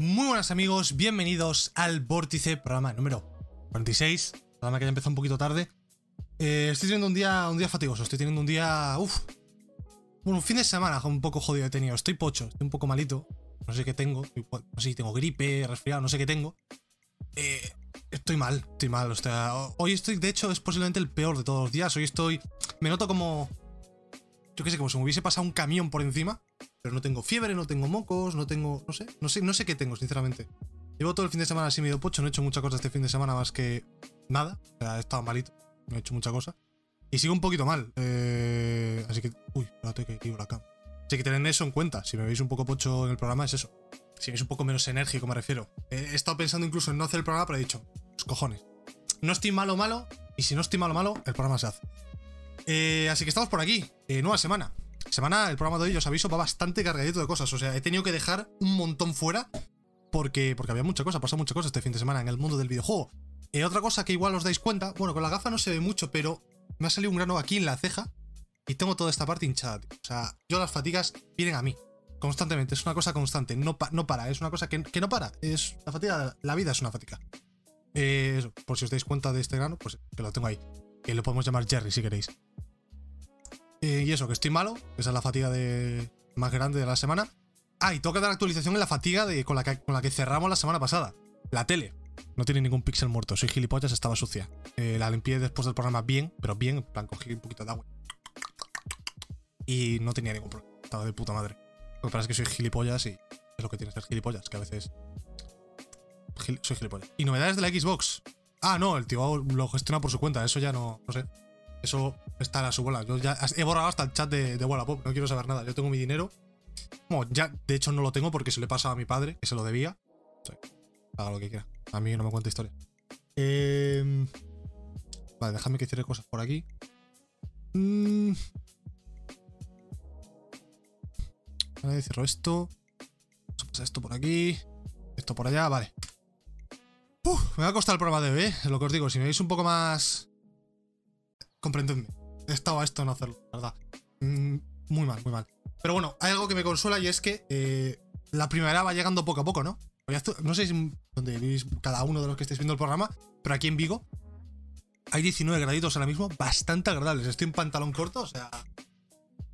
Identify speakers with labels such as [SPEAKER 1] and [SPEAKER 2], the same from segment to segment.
[SPEAKER 1] Muy buenas amigos, bienvenidos al Vórtice, programa número 46, programa que ya empezó un poquito tarde. Eh, estoy teniendo un día, un día fatigoso, estoy teniendo un día... Uf, bueno, un fin de semana un poco jodido he tenido, estoy pocho, estoy un poco malito, no sé qué tengo, no sé si tengo gripe, resfriado, no sé qué tengo. Eh, estoy mal, estoy mal, o sea, hoy estoy, de hecho, es posiblemente el peor de todos los días, hoy estoy... Me noto como... Yo qué sé, como si me hubiese pasado un camión por encima pero no tengo fiebre, no tengo mocos, no tengo. No sé, no sé, no sé qué tengo, sinceramente. Llevo todo el fin de semana así medio pocho, no he hecho mucha cosa este fin de semana más que nada. O sea, he estado malito, no he hecho mucha cosa. Y sigo un poquito mal. Eh, así que. Uy, espérate que quiero la cama. Así que tened eso en cuenta. Si me veis un poco pocho en el programa, es eso. Si veis un poco menos enérgico, me refiero. He estado pensando incluso en no hacer el programa, pero he dicho, los cojones. No estoy malo, malo. Y si no estoy malo, malo, el programa se hace. Eh, así que estamos por aquí. Eh, nueva semana. Semana, el programa de hoy, os aviso, va bastante cargadito de cosas. O sea, he tenido que dejar un montón fuera porque, porque había mucha cosa, pasó mucha cosa este fin de semana en el mundo del videojuego. Eh, otra cosa que igual os dais cuenta, bueno, con la gafa no se ve mucho, pero me ha salido un grano aquí en la ceja y tengo toda esta parte hinchada, tío. O sea, yo las fatigas vienen a mí constantemente, es una cosa constante, no, no para, es una cosa que, no para, es la fatiga, la vida es una fatiga. Por si os dais cuenta de este grano, pues que lo tengo ahí. Que lo podemos llamar Jerry si queréis. Eh, y eso, que estoy malo. Esa es la fatiga de, más grande de la semana. Ah, y toca dar actualización en la fatiga de, con, la que, con la que cerramos la semana pasada. La tele. No tiene ningún píxel muerto. Soy gilipollas, estaba sucia. Eh, la limpié después del programa bien, pero bien. En plan, cogí un poquito de agua. Y no tenía ningún problema. Estaba de puta madre. Lo que pasa es que soy gilipollas y es lo que tiene ser gilipollas, que a veces. soy gilipollas. Y novedades de la Xbox. Ah, no, el tío lo gestiona por su cuenta. Eso ya no. No sé. Eso está a su bola. Yo ya he borrado hasta el chat de, de Wallapop, no quiero saber nada. Yo tengo mi dinero. Bueno, ya, de hecho, no lo tengo porque se le pasa a mi padre, que se lo debía. haga lo que quiera. A mí no me cuenta historia. Em, vale, déjame que cierre cosas por aquí. Mm. Vale, cierro esto. Pasa esto por aquí. Esto por allá, vale. me va a costar el programa de hoy, ¿eh? Lo que os digo, si me veis un poco más comprendedme. Estaba esto no hacerlo, la verdad. Mm, muy mal, muy mal. Pero bueno, hay algo que me consuela y es que eh, la primavera va llegando poco a poco, ¿no? No sé si dónde vivís cada uno de los que estáis viendo el programa, pero aquí en Vigo hay 19 graditos ahora mismo, bastante agradables. Estoy en pantalón corto, o sea,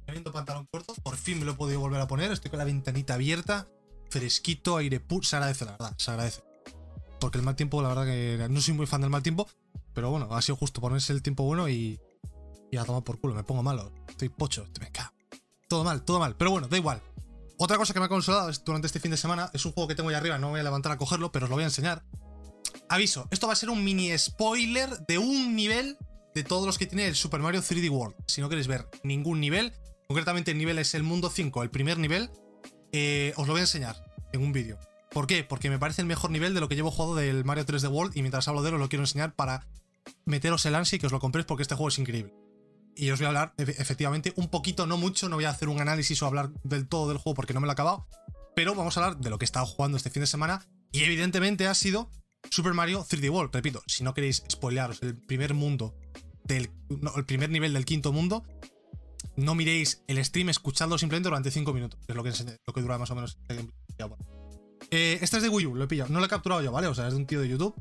[SPEAKER 1] viendo pantalón corto, por fin me lo he podido volver a poner. Estoy con la ventanita abierta, fresquito, aire puro. Se agradece, la verdad, se agradece. Porque el mal tiempo, la verdad que no soy muy fan del mal tiempo, pero bueno, ha sido justo ponerse el tiempo bueno y, y a tomar por culo. Me pongo malo. Estoy pocho. Me cago. Todo mal, todo mal. Pero bueno, da igual. Otra cosa que me ha consolado durante este fin de semana es un juego que tengo ahí arriba. No voy a levantar a cogerlo, pero os lo voy a enseñar. Aviso, esto va a ser un mini spoiler de un nivel de todos los que tiene el Super Mario 3D World. Si no queréis ver ningún nivel, concretamente el nivel es el mundo 5, el primer nivel, eh, os lo voy a enseñar en un vídeo. ¿Por qué? Porque me parece el mejor nivel de lo que llevo jugado del Mario 3D World y mientras hablo de él os lo quiero enseñar para meteros el ansia y que os lo compréis porque este juego es increíble. Y os voy a hablar, efectivamente, un poquito, no mucho, no voy a hacer un análisis o hablar del todo del juego porque no me lo he acabado, pero vamos a hablar de lo que he estado jugando este fin de semana y evidentemente ha sido Super Mario 3D World. Repito, si no queréis spoilearos el primer mundo, del, el primer nivel del quinto mundo, no miréis el stream, escuchadlo simplemente durante 5 minutos, que es lo que, lo que dura más o menos este eh, este es de Wii U, lo he pillado. No lo he capturado yo, ¿vale? O sea, es de un tío de YouTube,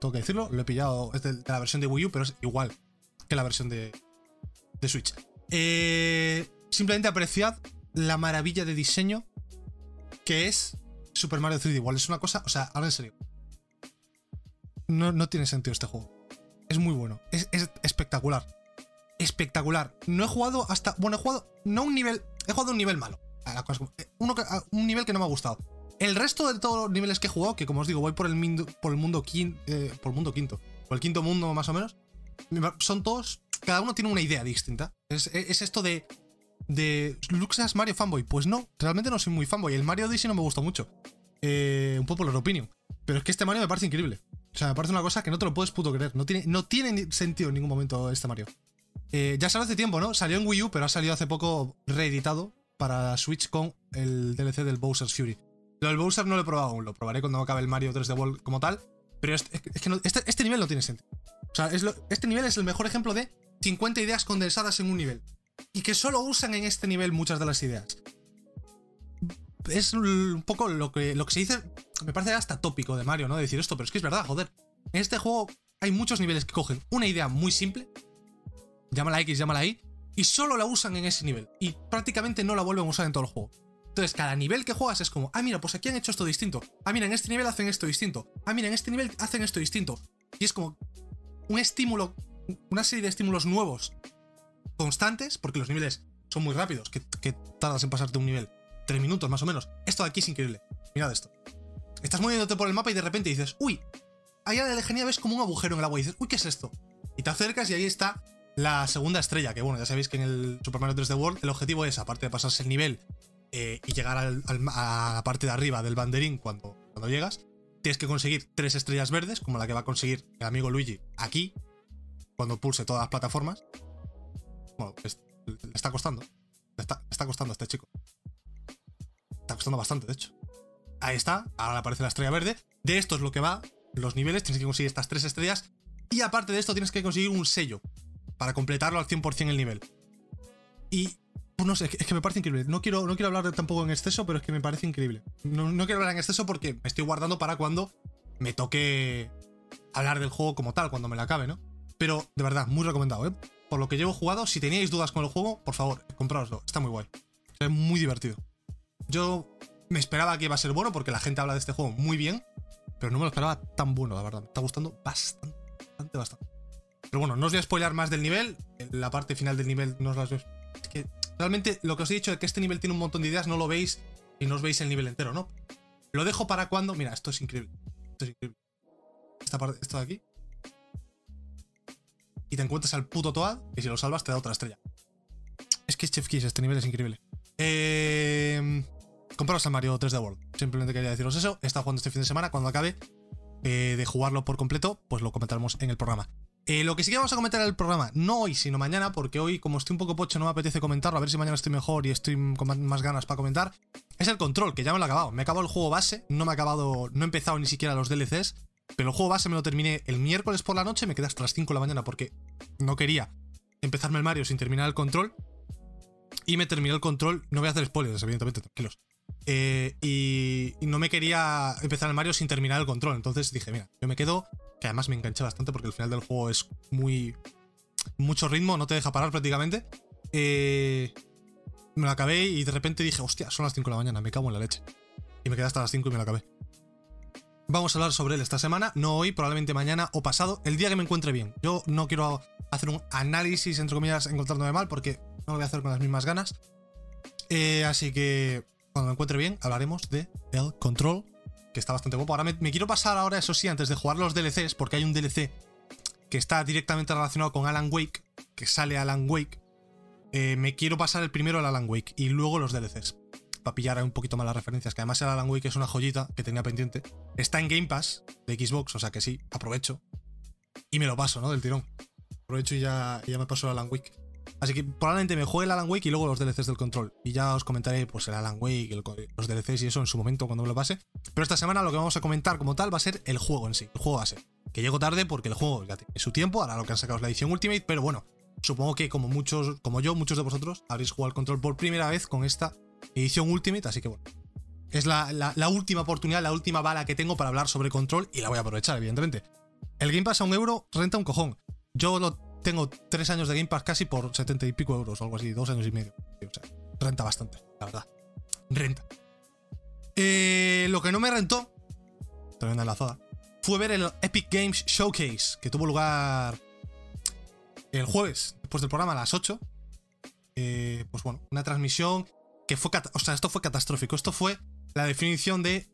[SPEAKER 1] tengo que decirlo. Lo he pillado, es de, la versión de Wii U, pero es igual que la versión de, de Switch. Eh, simplemente apreciad la maravilla de diseño que es Super Mario 3D World. Es una cosa, o sea, ahora en serio. No, no tiene sentido este juego. Es muy bueno. Es, espectacular. Espectacular. No he jugado hasta. Bueno, he jugado. No un nivel. He jugado un nivel malo. Uno, un nivel que no me ha gustado. El resto de todos los niveles que he jugado, que como os digo, voy por el, por el mundo quinto, eh, por el mundo quinto, por el quinto mundo más o menos, son todos, cada uno tiene una idea distinta. Es, esto de, de, Luxas Mario fanboy. Pues no, realmente no soy muy fanboy. El Mario Odyssey no me gustó mucho. Eh, un popular opinion. Pero es que este Mario me parece increíble. O sea, me parece una cosa que no te lo puedes puto creer. No tiene, no tiene sentido en ningún momento este Mario. Eh, ya salió hace tiempo, ¿no? Salió en Wii U, pero ha salido hace poco reeditado para Switch con el DLC del Bowser's Fury. Lo del Bowser no lo he probado aún, lo probaré cuando acabe el Mario 3D World como tal. Pero es, que este, este, nivel no tiene sentido. O sea, este nivel es el mejor ejemplo de 50 ideas condensadas en un nivel. Y que solo usan en este nivel muchas de las ideas. Es un poco lo que, lo que se dice me parece hasta tópico de Mario, ¿no? De decir esto, pero es que es verdad, joder. En este juego hay muchos niveles que cogen una idea muy simple, llámala X, llámala Y, y solo la usan en ese nivel. Y prácticamente no la vuelven a usar en todo el juego. Entonces, cada nivel que juegas es como, ah, mira, pues aquí han hecho esto distinto. Ah, mira, en este nivel hacen esto distinto. Ah, mira, en este nivel hacen esto distinto. Y es como un estímulo, una serie de estímulos nuevos, constantes, porque los niveles son muy rápidos, que, tardas en pasarte un nivel. Tres minutos más o menos. Esto de aquí es increíble. Mirad esto. Estás moviéndote por el mapa y de repente dices, uy, allá de lejanía ves como un agujero en el agua y dices, uy, ¿qué es esto? Y te acercas y ahí está la segunda estrella, que bueno, ya sabéis que en el Super Mario 3D World el objetivo es, aparte de pasarse el nivel eh, y llegar a la parte de arriba del banderín cuando, cuando llegas, tienes que conseguir tres estrellas verdes, como la que va a conseguir el amigo Luigi aquí, cuando pulse todas las plataformas. Bueno, le está costando. Le está, está costando a este chico. Está costando bastante, de hecho. Ahí está, ahora aparece la estrella verde. De esto es lo que va los niveles, tienes que conseguir estas tres estrellas. Y aparte de esto, tienes que conseguir un sello para completarlo al 100% el nivel. Y no sé, es que me parece increíble. No quiero, no quiero hablar tampoco en exceso, pero es que me parece increíble. No, quiero hablar en exceso porque me estoy guardando para cuando me toque hablar del juego como tal, cuando me la acabe, ¿no? Pero de verdad, muy recomendado, ¿eh? Por lo que llevo jugado, si teníais dudas con el juego, por favor, comprároslo. Está muy guay. Es muy divertido. Yo me esperaba que iba a ser bueno porque la gente habla de este juego muy bien, pero no me lo esperaba tan bueno, la verdad. Me está gustando bastante, bastante, bastante. Pero bueno, no os voy a spoiler más del nivel. La parte final del nivel no os las veo. Es que realmente lo que os he dicho de que este nivel tiene un montón de ideas, no lo veis y no os veis el nivel entero, ¿no? Lo dejo para cuando. Mira, esto es increíble. Esto es increíble. Esta parte, esto de aquí. Y te encuentras al puto Toad, y si lo salvas te da otra estrella. Es que es Chef Kiss, este nivel es increíble. Eh, compraros al Mario 3D World. Simplemente quería deciros eso. Estado jugando este fin de semana. Cuando acabe eh, de jugarlo por completo, pues lo comentaremos en el programa. Eh, lo que sí que vamos a comentar en el programa, no hoy, sino mañana, porque hoy, como estoy un poco pocho, no me apetece comentarlo, a ver si mañana estoy mejor y estoy con más ganas para comentar. Es el control, que ya me lo he acabado. Me he acabado el juego base, no me he acabado, no he empezado ni siquiera los DLCs, pero el juego base me lo terminé el miércoles por la noche, me quedé hasta las 5 de la mañana porque no quería empezarme el Mario sin terminar el control. Y me terminé el control, no voy a hacer spoilers, evidentemente, tranquilos. Eh, y, no me quería empezar el Mario sin terminar el control. Entonces dije, mira, yo me quedo, que además me enganché bastante porque el final del juego es muy... Mucho ritmo, no te deja parar prácticamente. Eh, me lo acabé y de repente dije, hostia, son las 5 de la mañana, me cago en la leche. Y me quedé hasta las 5 y me lo acabé. Vamos a hablar sobre él esta semana, no hoy, probablemente mañana o pasado, el día que me encuentre bien. Yo no quiero hacer un análisis, entre comillas, encontrándome mal, porque no lo voy a hacer con las mismas ganas. Eh, así que cuando me encuentre bien, hablaremos de el Control, que está bastante guapo. Ahora me, quiero pasar ahora, eso sí, antes de jugar los DLCs, porque hay un DLC que está directamente relacionado con Alan Wake, que sale Alan Wake. Eh, me quiero pasar el primero al Alan Wake y luego los DLCs. Para pillar un poquito más las referencias, que además el Alan Wake es una joyita que tenía pendiente. Está en Game Pass de Xbox, o sea que sí, aprovecho. Y me lo paso, ¿no? Del tirón. Aprovecho y ya, y ya me paso el Alan Wake. Así que probablemente me juegue el Alan Wake y luego los DLCs del control. Y ya os comentaré pues el Alan Wake, los DLCs y eso en su momento cuando me lo pase. Pero esta semana lo que vamos a comentar como tal va a ser el juego en sí, el juego base. Que llego tarde porque el juego ya tiene su tiempo, ahora lo que han sacado es la edición Ultimate, pero bueno, supongo que como muchos, como yo, muchos de vosotros habréis jugado el control por primera vez con esta edición Ultimate, así que bueno. Es la, la última oportunidad, la última bala que tengo para hablar sobre control y la voy a aprovechar, evidentemente. El Game Pass a un euro renta un cojón. Yo lo tengo tres años de Game Pass casi por 70 y pico euros o algo así, dos años y medio. O sea, renta bastante, la verdad. Renta. Eh, lo que no me rentó, tremenda enlazada, fue ver el Epic Games Showcase, que tuvo lugar el jueves, después del programa, a las 8. Eh, pues bueno, una transmisión que fue. O sea, esto fue catastrófico. Esto fue la definición de.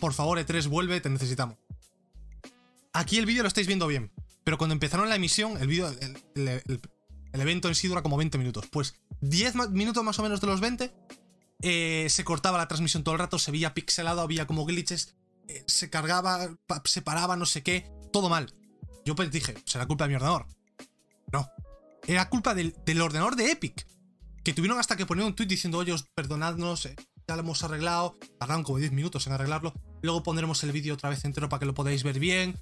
[SPEAKER 1] Por favor, E3, vuelve, te necesitamos. Aquí el vídeo lo estáis viendo bien. Pero cuando empezaron la emisión, el vídeo, el, evento en sí dura como 20 minutos. Pues 10 minutos más o menos de los 20 eh, se cortaba la transmisión todo el rato, se veía pixelado, había como glitches, eh, se cargaba, se paraba, no sé qué, todo mal. Yo pues dije, ¿será culpa de mi ordenador? No. Era culpa del, ordenador de Epic. Que tuvieron hasta que poner un tweet diciendo, oye, perdonadnos, eh, ya lo hemos arreglado. Tardaron como 10 minutos en arreglarlo. Luego pondremos el vídeo otra vez entero para que lo podáis ver bien.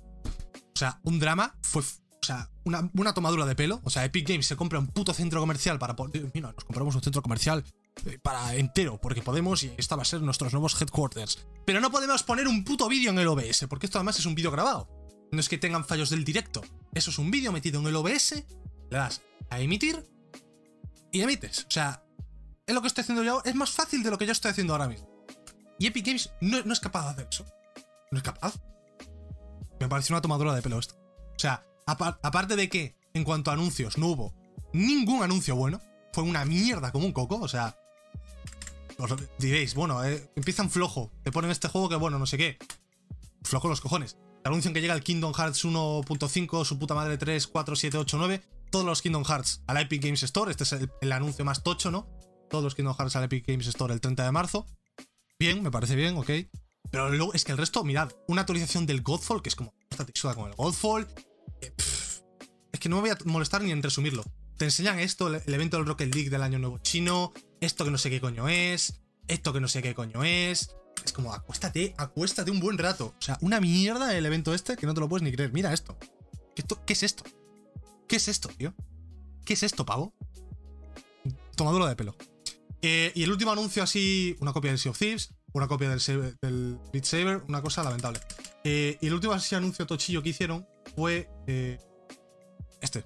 [SPEAKER 1] O sea, un drama fue. O sea, una, tomadura de pelo. O sea, Epic Games se compra un puto centro comercial para. Mira, nos compramos un centro comercial eh, para entero, porque podemos y esta va a ser nuestros nuevos headquarters. Pero no podemos poner un puto vídeo en el OBS, porque esto además es un vídeo grabado. No es que tengan fallos del directo. Eso es un vídeo metido en el OBS, le das a emitir y emites. O sea, es lo que estoy haciendo yo. Es más fácil de lo que yo estoy haciendo ahora mismo. Y Epic Games no, no es capaz de hacer eso. No es capaz. Me parece una tomadura de pelo esto. O sea, aparte de que en cuanto a anuncios no hubo ningún anuncio bueno, fue una mierda como un coco, o sea, os diréis, bueno, eh, empiezan flojo, te ponen este juego que bueno, no sé qué. Flojo los cojones. Te anuncian que llega el Kingdom Hearts 1.5, su puta madre 3, 4, 7, 8, 9, todos los Kingdom Hearts al Epic Games Store, este es el, anuncio más tocho, ¿no? Todos los Kingdom Hearts al Epic Games Store el 30 de marzo. Bien, me parece bien, ok. Pero luego es que el resto, mirad, una actualización del Godfall, que es como esta textura con el Godfall. Es que no me voy a molestar ni en resumirlo. Te enseñan esto, el evento del Rocket League del año nuevo chino, esto que no sé qué coño es, esto que no sé qué coño es. Es como, acuéstate, acuéstate un buen rato. O sea, una mierda el evento este que no te lo puedes ni creer. Mira esto. ¿Qué, qué es esto? ¿Qué es esto, tío? ¿Qué es esto, pavo? Tomadura de pelo. Eh, y el último anuncio así, una copia del Sea of Thieves, una copia del, Beat Saber, una cosa lamentable. Eh, y el último así anuncio tochillo que hicieron fue eh, este.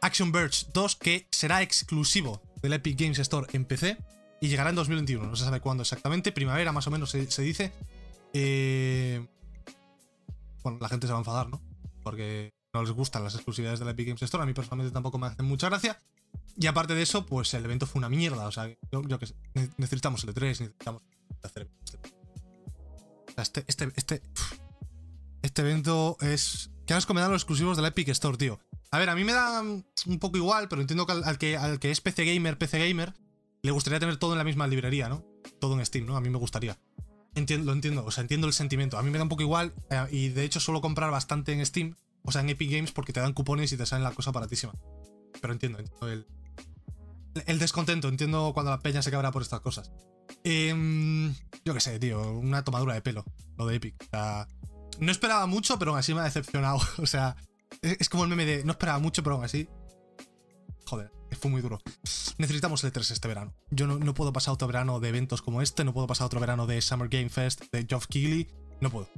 [SPEAKER 1] Action Verge 2, que será exclusivo del Epic Games Store en PC y llegará en 2021. No se sabe cuándo exactamente, primavera más o menos se, dice. Eh, bueno, la gente se va a enfadar, ¿no? Porque no les gustan las exclusividades del Epic Games Store. A mí personalmente tampoco me hacen mucha gracia. Y aparte de eso, pues el evento fue una mierda. O sea, yo, yo que sé, necesitamos el E3, necesitamos hacer este, este, este, este evento es. ¿Qué nos me dan los exclusivos del Epic Store, tío? A ver, a mí me da un poco igual, pero entiendo que al, que al que es PC Gamer, PC Gamer, le gustaría tener todo en la misma librería, ¿no? Todo en Steam, ¿no? A mí me gustaría. Entiendo, lo entiendo, o sea, entiendo el sentimiento. A mí me da un poco igual, eh, y de hecho suelo comprar bastante en Steam, o sea, en Epic Games, porque te dan cupones y te salen la cosa baratísima. Pero entiendo, entiendo el, el descontento, entiendo cuando la peña se cabra por estas cosas. Em, yo qué sé, tío, una tomadura de pelo, lo de Epic. O sea, no esperaba mucho, pero aún así me ha decepcionado. O sea, es, como el meme de no esperaba mucho, pero aún así. Joder, fue muy duro. Necesitamos el E3 este verano. Yo no, puedo pasar otro verano de eventos como este, no puedo pasar otro verano de Summer Game Fest, de Geoff Keighley. No puedo.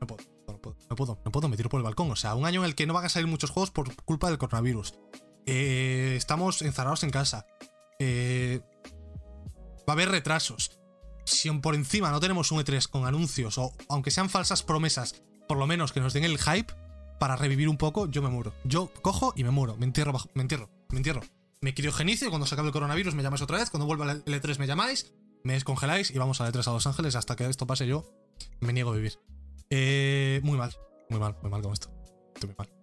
[SPEAKER 1] No puedo. No puedo, no puedo, no puedo, me tiro por el balcón. O sea, un año en el que no van a salir muchos juegos por culpa del coronavirus. Eh, estamos encerrados en casa. Eh, va a haber retrasos. Si por encima no tenemos un E3 con anuncios o aunque sean falsas promesas, por lo menos que nos den el hype para revivir un poco, yo me muero. Yo cojo y me muero, me entierro, me entierro, me entierro. Me criogenizo y cuando se acabe el coronavirus me llamáis otra vez, cuando vuelva el E3 me llamáis, me descongeláis y vamos al E3 a Los Ángeles hasta que esto pase yo. Me niego a vivir. Eh, muy mal, muy mal, muy mal con esto. Estoy muy mal.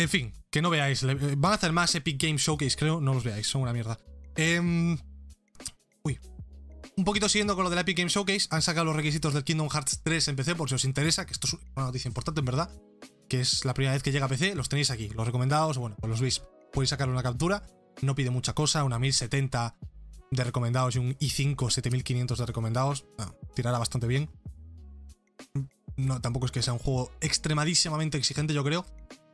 [SPEAKER 1] En fin, que no veáis. Van a hacer más Epic Game Showcase, creo. No los veáis, son una mierda. Eh, Uy. Un poquito siguiendo con lo del Epic Game Showcase, han sacado los requisitos del Kingdom Hearts 3 en PC por si os interesa, que esto es una noticia importante en verdad, que es la primera vez que llega a PC, los tenéis aquí, los recomendados, bueno, pues los veis, podéis sacar una captura, no pide mucha cosa, una 1070 de recomendados y un i5 7500 de recomendados, tirará bastante bien. No, tampoco es que sea un juego extremadísimamente exigente, yo creo,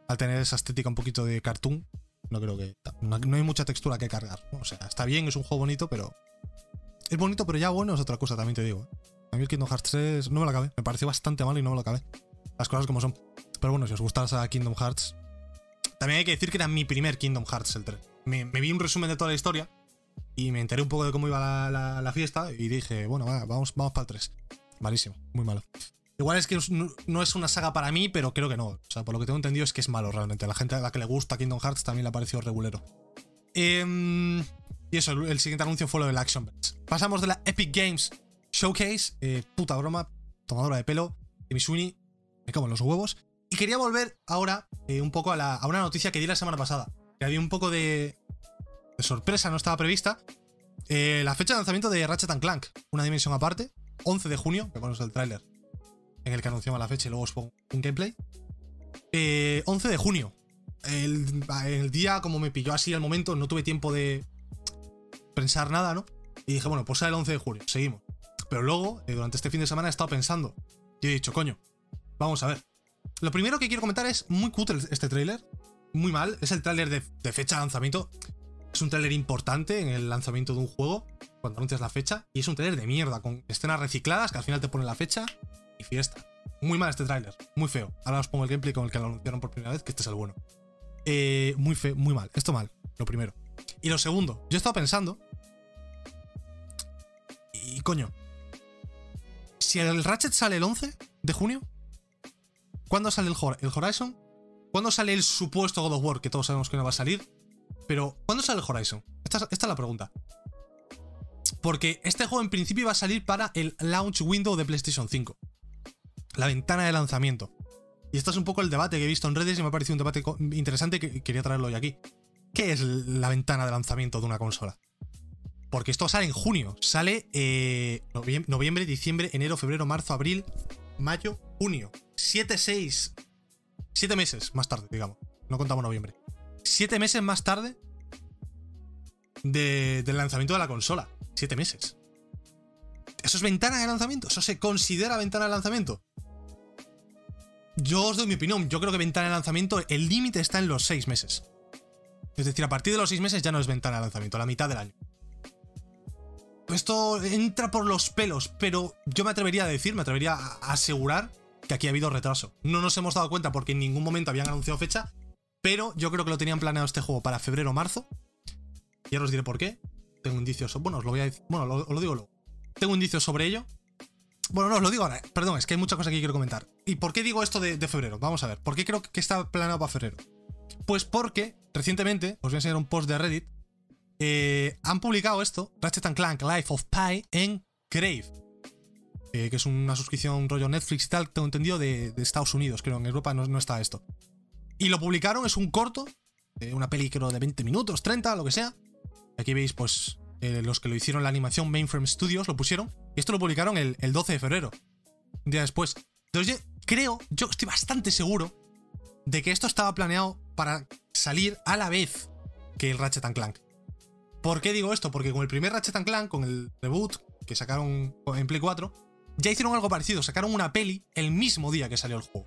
[SPEAKER 1] al tener esa estética un poquito de cartoon, no creo que... No, hay mucha textura que cargar, o sea, está bien, es un juego bonito, pero es bonito, pero ya bueno es otra cosa, también te digo. A mí el Kingdom Hearts 3 no me lo acabé. Me pareció bastante malo y no me lo acabé. Las cosas como son. Pero bueno, si os gustase a Kingdom Hearts. También hay que decir que era mi primer Kingdom Hearts el 3. Me, vi un resumen de toda la historia y me enteré un poco de cómo iba la, fiesta y dije, bueno, vamos, vamos para el 3. Malísimo, muy malo. Igual es que no es una saga para mí, pero creo que no. O sea, por lo que tengo entendido es que es malo realmente. La gente a la que le gusta Kingdom Hearts también le ha parecido regulero. Eh, y eso, el siguiente anuncio fue lo del Action Verge. Pasamos de la Epic Games Showcase, eh, puta broma, tomadora de pelo, de Misuni, me cago en los huevos. Y quería volver ahora eh, un poco a, una noticia que di la semana pasada. Que había un poco de, sorpresa, no estaba prevista. Eh, la fecha de lanzamiento de Ratchet Clank, una dimensión aparte, 11 de junio, que ponemos el tráiler en el que anunciamos la fecha y luego os pongo un gameplay. 11 de junio. El, el, día, como me pilló así al momento, no tuve tiempo de, pensar nada, ¿no? Y dije, bueno, pues sale el 11 de julio, seguimos. Pero luego, eh, durante este fin de semana he estado pensando. Y he dicho, coño, vamos a ver. Lo primero que quiero comentar es muy cutre este tráiler. Muy mal. Es el tráiler de, fecha de lanzamiento. Es un trailer importante en el lanzamiento de un juego, cuando anuncias la fecha, y es un trailer de mierda, con escenas recicladas que al final te ponen la fecha y fiesta. Muy mal este tráiler, muy feo. Ahora os pongo el gameplay con el que lo anunciaron por primera vez, que este es el bueno. Eh, muy feo, muy mal. Esto mal, lo primero. Y lo segundo, yo he estado pensando. Y coño. Si el Ratchet sale el 11 de junio, ¿cuándo sale el, el Horizon? ¿Cuándo sale el supuesto God of War? Que todos sabemos que no va a salir. Pero, ¿cuándo sale el Horizon? Esta, esta es la pregunta. Porque este juego en principio iba a salir para el launch window de PlayStation 5. La ventana de lanzamiento. Y esto es un poco el debate que he visto en redes y me ha parecido un debate interesante que quería traerlo hoy aquí. ¿Qué es la ventana de lanzamiento de una consola? Porque esto sale en junio. Sale eh, noviembre, diciembre, enero, febrero, marzo, abril, mayo, junio. 7, 6. 7 meses más tarde, digamos. No contamos noviembre. 7 meses más tarde del lanzamiento de la consola. 7 meses. ¿Eso es ventana de lanzamiento? ¿Eso se considera ventana de lanzamiento? Yo os doy mi opinión. Yo creo que ventana de lanzamiento, el límite está en los 6 meses. Es decir, a partir de los 6 meses ya no es ventana de lanzamiento, la mitad del año. Esto entra por los pelos, pero yo me atrevería a decir, me atrevería a asegurar que aquí ha habido retraso. No nos hemos dado cuenta porque en ningún momento habían anunciado fecha, pero yo creo que lo tenían planeado este juego para febrero o marzo. Y ahora os diré por qué. Tengo indicios. Bueno, os lo voy a decir. Bueno, lo, lo digo luego. Tengo indicios sobre ello. Bueno, no, os lo digo ahora. Perdón, es que hay muchas cosas que quiero comentar. ¿Y por qué digo esto de, de febrero? Vamos a ver. ¿Por qué creo que está planeado para febrero? Pues porque recientemente, os voy a enseñar un post de Reddit, eh, han publicado esto, Ratchet Clank Life of Pi, en Crave. Eh, que es una suscripción rollo Netflix y tal, tengo entendido, de, Estados Unidos, creo, en Europa no, está esto. Y lo publicaron, es un corto, una peli creo de 20 minutos, 30, lo que sea. Aquí veis, pues, eh, los que lo hicieron la animación Mainframe Studios lo pusieron. Y esto lo publicaron el, el 12 de febrero, un día después. Entonces, yo creo, yo estoy bastante seguro de que esto estaba planeado para salir a la vez que el Ratchet Clank. ¿Por qué digo esto? Porque con el primer Ratchet Clank, con el reboot que sacaron en Play 4, ya hicieron algo parecido. Sacaron una peli el mismo día que salió el juego.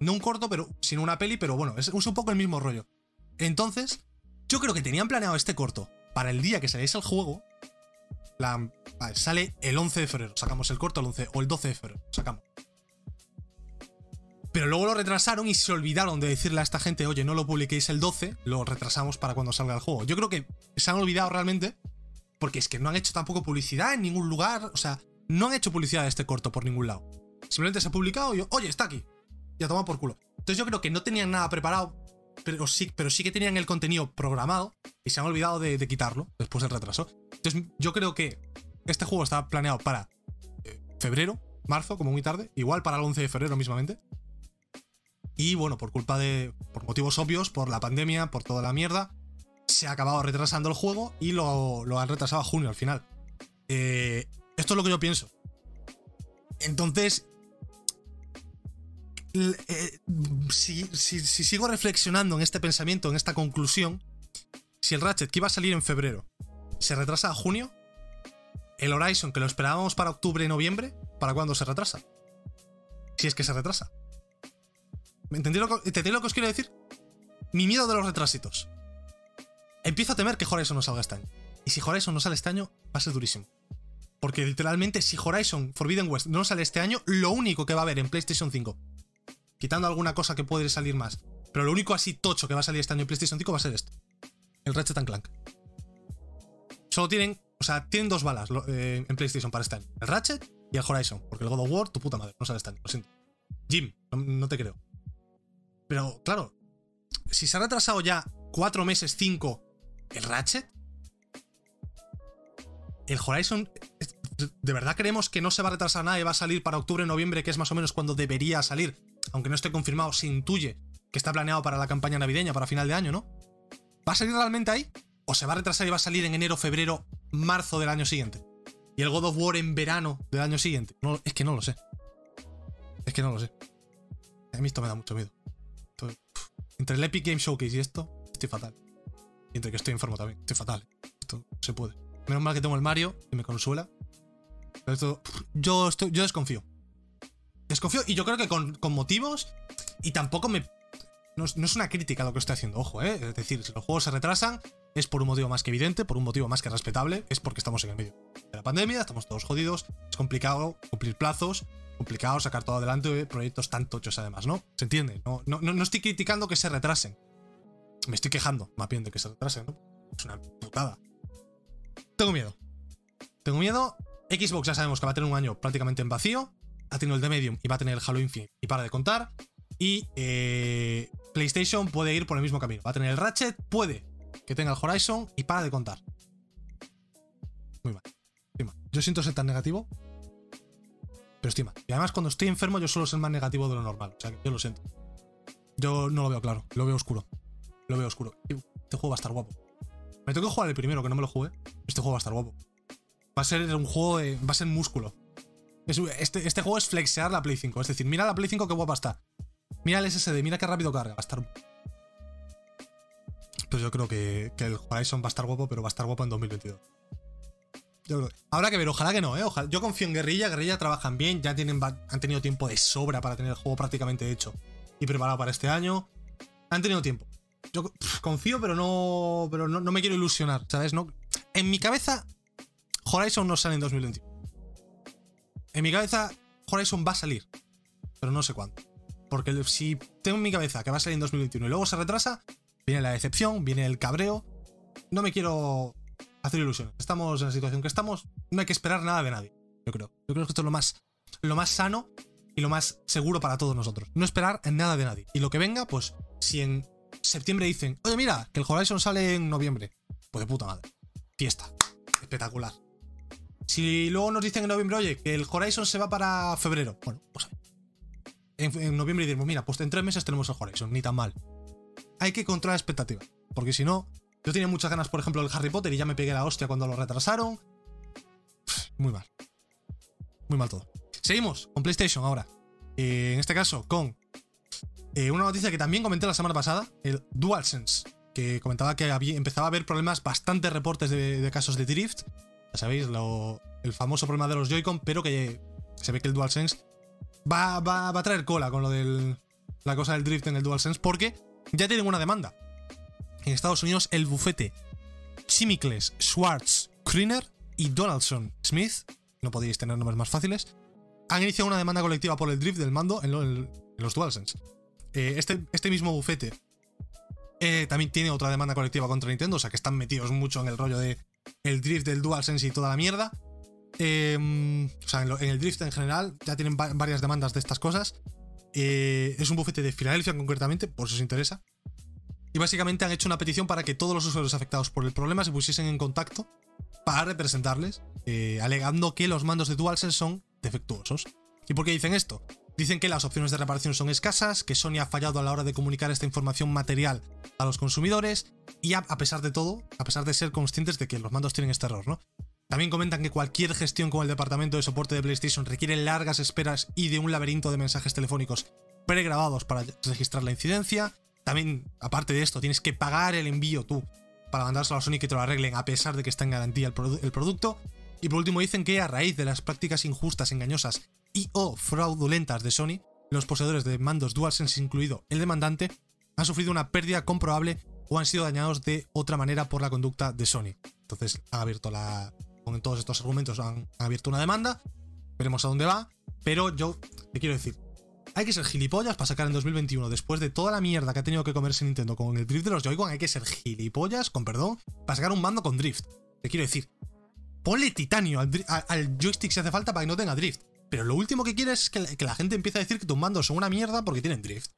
[SPEAKER 1] No un corto, pero sino una peli, pero bueno, es, un poco el mismo rollo. Entonces, yo creo que tenían planeado este corto para el día que saliese el juego. Sale el 11 de febrero. Sacamos el corto el 11 o el 12 de febrero. Sacamos. Pero luego lo retrasaron y se olvidaron de decirle a esta gente, oye, no lo publiquéis el 12, lo retrasamos para cuando salga el juego. Yo creo que se han olvidado realmente, porque es que no han hecho tampoco publicidad en ningún lugar, o sea, no han hecho publicidad de este corto por ningún lado. Simplemente se ha publicado y oye, está aquí. Ya toma por culo. Entonces yo creo que no tenían nada preparado, pero sí, pero sí que tenían el contenido programado y se han olvidado de, quitarlo después del retraso. Entonces yo creo que este juego estaba planeado para eh, febrero, marzo, como muy tarde, igual para el 11 de febrero mismamente. Y bueno, por culpa de. por motivos obvios, por la pandemia, por toda la mierda, se ha acabado retrasando el juego y lo, han retrasado a junio al final. Eh, esto es lo que yo pienso. Entonces. Eh, si, sigo reflexionando en este pensamiento, en esta conclusión, si el Ratchet que iba a salir en febrero se retrasa a junio, el Horizon que lo esperábamos para octubre y noviembre, ¿para cuándo se retrasa? Si es que se retrasa. ¿Me entendéis lo, lo que os quiero decir? Mi miedo de los retrásitos. Empiezo a temer que Horizon no salga este año. Y si Horizon no sale este año, va a ser durísimo. Porque literalmente, si Horizon Forbidden West no sale este año, lo único que va a haber en PlayStation 5, quitando alguna cosa que puede salir más, pero lo único así tocho que va a salir este año en PlayStation 5 va a ser esto: el Ratchet Clank. Solo tienen, o sea, tienen dos balas eh, en PlayStation para este año: el Ratchet y el Horizon. Porque el God of War, tu puta madre, no sale este año, lo siento. Jim, no te creo. Pero claro, si se ha retrasado ya cuatro meses, cinco, el Ratchet, el Horizon, ¿de verdad creemos que no se va a retrasar nada y va a salir para octubre, noviembre, que es más o menos cuando debería salir? Aunque no esté confirmado, se intuye que está planeado para la campaña navideña, para final de año, ¿no? ¿Va a salir realmente ahí? ¿O se va a retrasar y va a salir en enero, febrero, marzo del año siguiente? ¿Y el God of War en verano del año siguiente? No, es que no lo sé. Es que no lo sé. A mí esto me da mucho miedo. Entre el Epic Game Showcase y esto, estoy fatal. Y entre que estoy enfermo también, estoy fatal. Esto se puede. Menos mal que tengo el Mario y me consuela. Pero esto, yo, estoy, yo desconfío. Desconfío y yo creo que con, motivos y tampoco me... no es, no es una crítica lo que estoy haciendo, ojo, ¿eh? Es decir, si los juegos se retrasan, es por un motivo más que evidente, por un motivo más que respetable, es porque estamos en el medio de la pandemia, estamos todos jodidos, es complicado cumplir plazos, complicado sacar todo adelante, proyectos tan tochos además, ¿no? ¿Se entiende? No, no, no, estoy criticando que se retrasen. Me estoy quejando, más bien, que se retrasen, ¿no? Es una putada. Tengo miedo. Tengo miedo. Xbox ya sabemos que va a tener un año prácticamente en vacío. Ha tenido el de Medium y va a tener el Halo Infinite y para de contar. Y eh, PlayStation puede ir por el mismo camino. Va a tener el Ratchet, puede que tenga el Horizon y para de contar. Muy mal. Yo siento ser tan negativo. Pero estoy mal. Y además, cuando estoy enfermo, yo suelo ser más negativo de lo normal. O sea, yo lo siento. Yo no lo veo claro. Lo veo oscuro. Lo veo oscuro. Este juego va a estar guapo. Me tengo que jugar el primero, que no me lo jugué. Este juego va a estar guapo. Va a ser un juego. Va a ser músculo. Es- Este, este juego es flexear la Play 5. Es decir, mira la Play 5 que guapa está. Mira el SSD, mira qué rápido carga. Va a estar. Pues yo creo que, que el Horizon va a estar guapo, pero va a estar guapo en 2022. Yo creo- Habrá que ver, ojalá que no, ¿eh? Ojalá. Yo confío en Guerrilla, Guerrilla trabajan bien, ya tienen, han tenido tiempo de sobra para tener el juego prácticamente hecho y preparado para este año. Han tenido tiempo. Yo confío, pero no. Pero no, no me quiero ilusionar, ¿sabes? No, en mi cabeza, Horizon no sale en 2021. En mi cabeza, Horizon va a salir. Pero no sé cuándo. Porque si tengo en mi cabeza que va a salir en 2021 y luego se retrasa, viene la decepción, viene el cabreo. No me quiero hacer ilusiones. Estamos en la situación que estamos. No hay que esperar nada de nadie. Yo creo. Yo creo que esto es lo más, lo más sano y lo más seguro para todos nosotros. No esperar en nada de nadie. Y lo que venga, pues, si en septiembre dicen, oye, mira, que el Horizon sale en noviembre, pues de puta madre. Fiesta. Espectacular. Si luego nos dicen en noviembre, oye, que el Horizon se va para febrero, bueno, pues en, en noviembre diremos, mira, pues en tres meses tenemos el Horizon, ni tan mal. Hay que controlar expectativas, porque si no, yo tenía muchas ganas, por ejemplo, del Harry Potter y ya me pegué la hostia cuando lo retrasaron. Muy mal. Muy mal todo. Seguimos con PlayStation ahora. Eh, en este caso, con eh, una noticia que también comenté la semana pasada, el DualSense, que comentaba que empezaba a haber problemas, bastantes reportes de casos de drift. Ya sabéis, lo- el famoso problema de los Joy-Con, pero que se ve que el DualSense va, va, va a traer cola con lo del la cosa del drift en el DualSense, porque ya tienen una demanda. En Estados Unidos, el bufete Chimicles, Schwartz, Kriner y Donaldson Smith, no podéis tener nombres más fáciles, han iniciado una demanda colectiva por el drift del mando en los DualSense. Eh, este, este mismo bufete eh, también tiene otra demanda colectiva contra Nintendo, o sea que están metidos mucho en el rollo de el drift del DualSense y toda la mierda. Eh, o sea, en, el drift en general ya tienen va- varias demandas de estas cosas. Eh, es un bufete de Filadelfia concretamente, por si os interesa. Y básicamente han hecho una petición para que todos los usuarios afectados por el problema se pusiesen en contacto para representarles, eh, alegando que los mandos de DualSense son defectuosos. ¿Y por qué dicen esto? Dicen que las opciones de reparación son escasas, que Sony ha fallado a la hora de comunicar esta información material a los consumidores y a, pesar de todo, a pesar de ser conscientes de que los mandos tienen este error, ¿no? También comentan que cualquier gestión con el departamento de soporte de PlayStation requiere largas esperas y de un laberinto de mensajes telefónicos pregrabados para registrar la incidencia. También, aparte de esto, tienes que pagar el envío tú para mandárselo a Sony que te lo arreglen a pesar de que está en garantía el producto. Y por último dicen que a raíz de las prácticas injustas, engañosas y o fraudulentas de Sony, los poseedores de mandos DualSense, incluido el demandante, han sufrido una pérdida comprobable o han sido dañados de otra manera por la conducta de Sony. Entonces han abierto la... Con todos estos argumentos han, abierto una demanda. Veremos a dónde va. Pero yo te quiero decir, hay que ser gilipollas para sacar en 2021, después de toda la mierda que ha tenido que comerse Nintendo con el drift de los Joy-Con, hay que ser gilipollas, con perdón, para sacar un mando con drift. Te quiero decir, ponle titanio al, al joystick si hace falta para que no tenga drift. Pero lo último que quieres es que la, que la gente empiece a decir que tus mandos son una mierda porque tienen drift.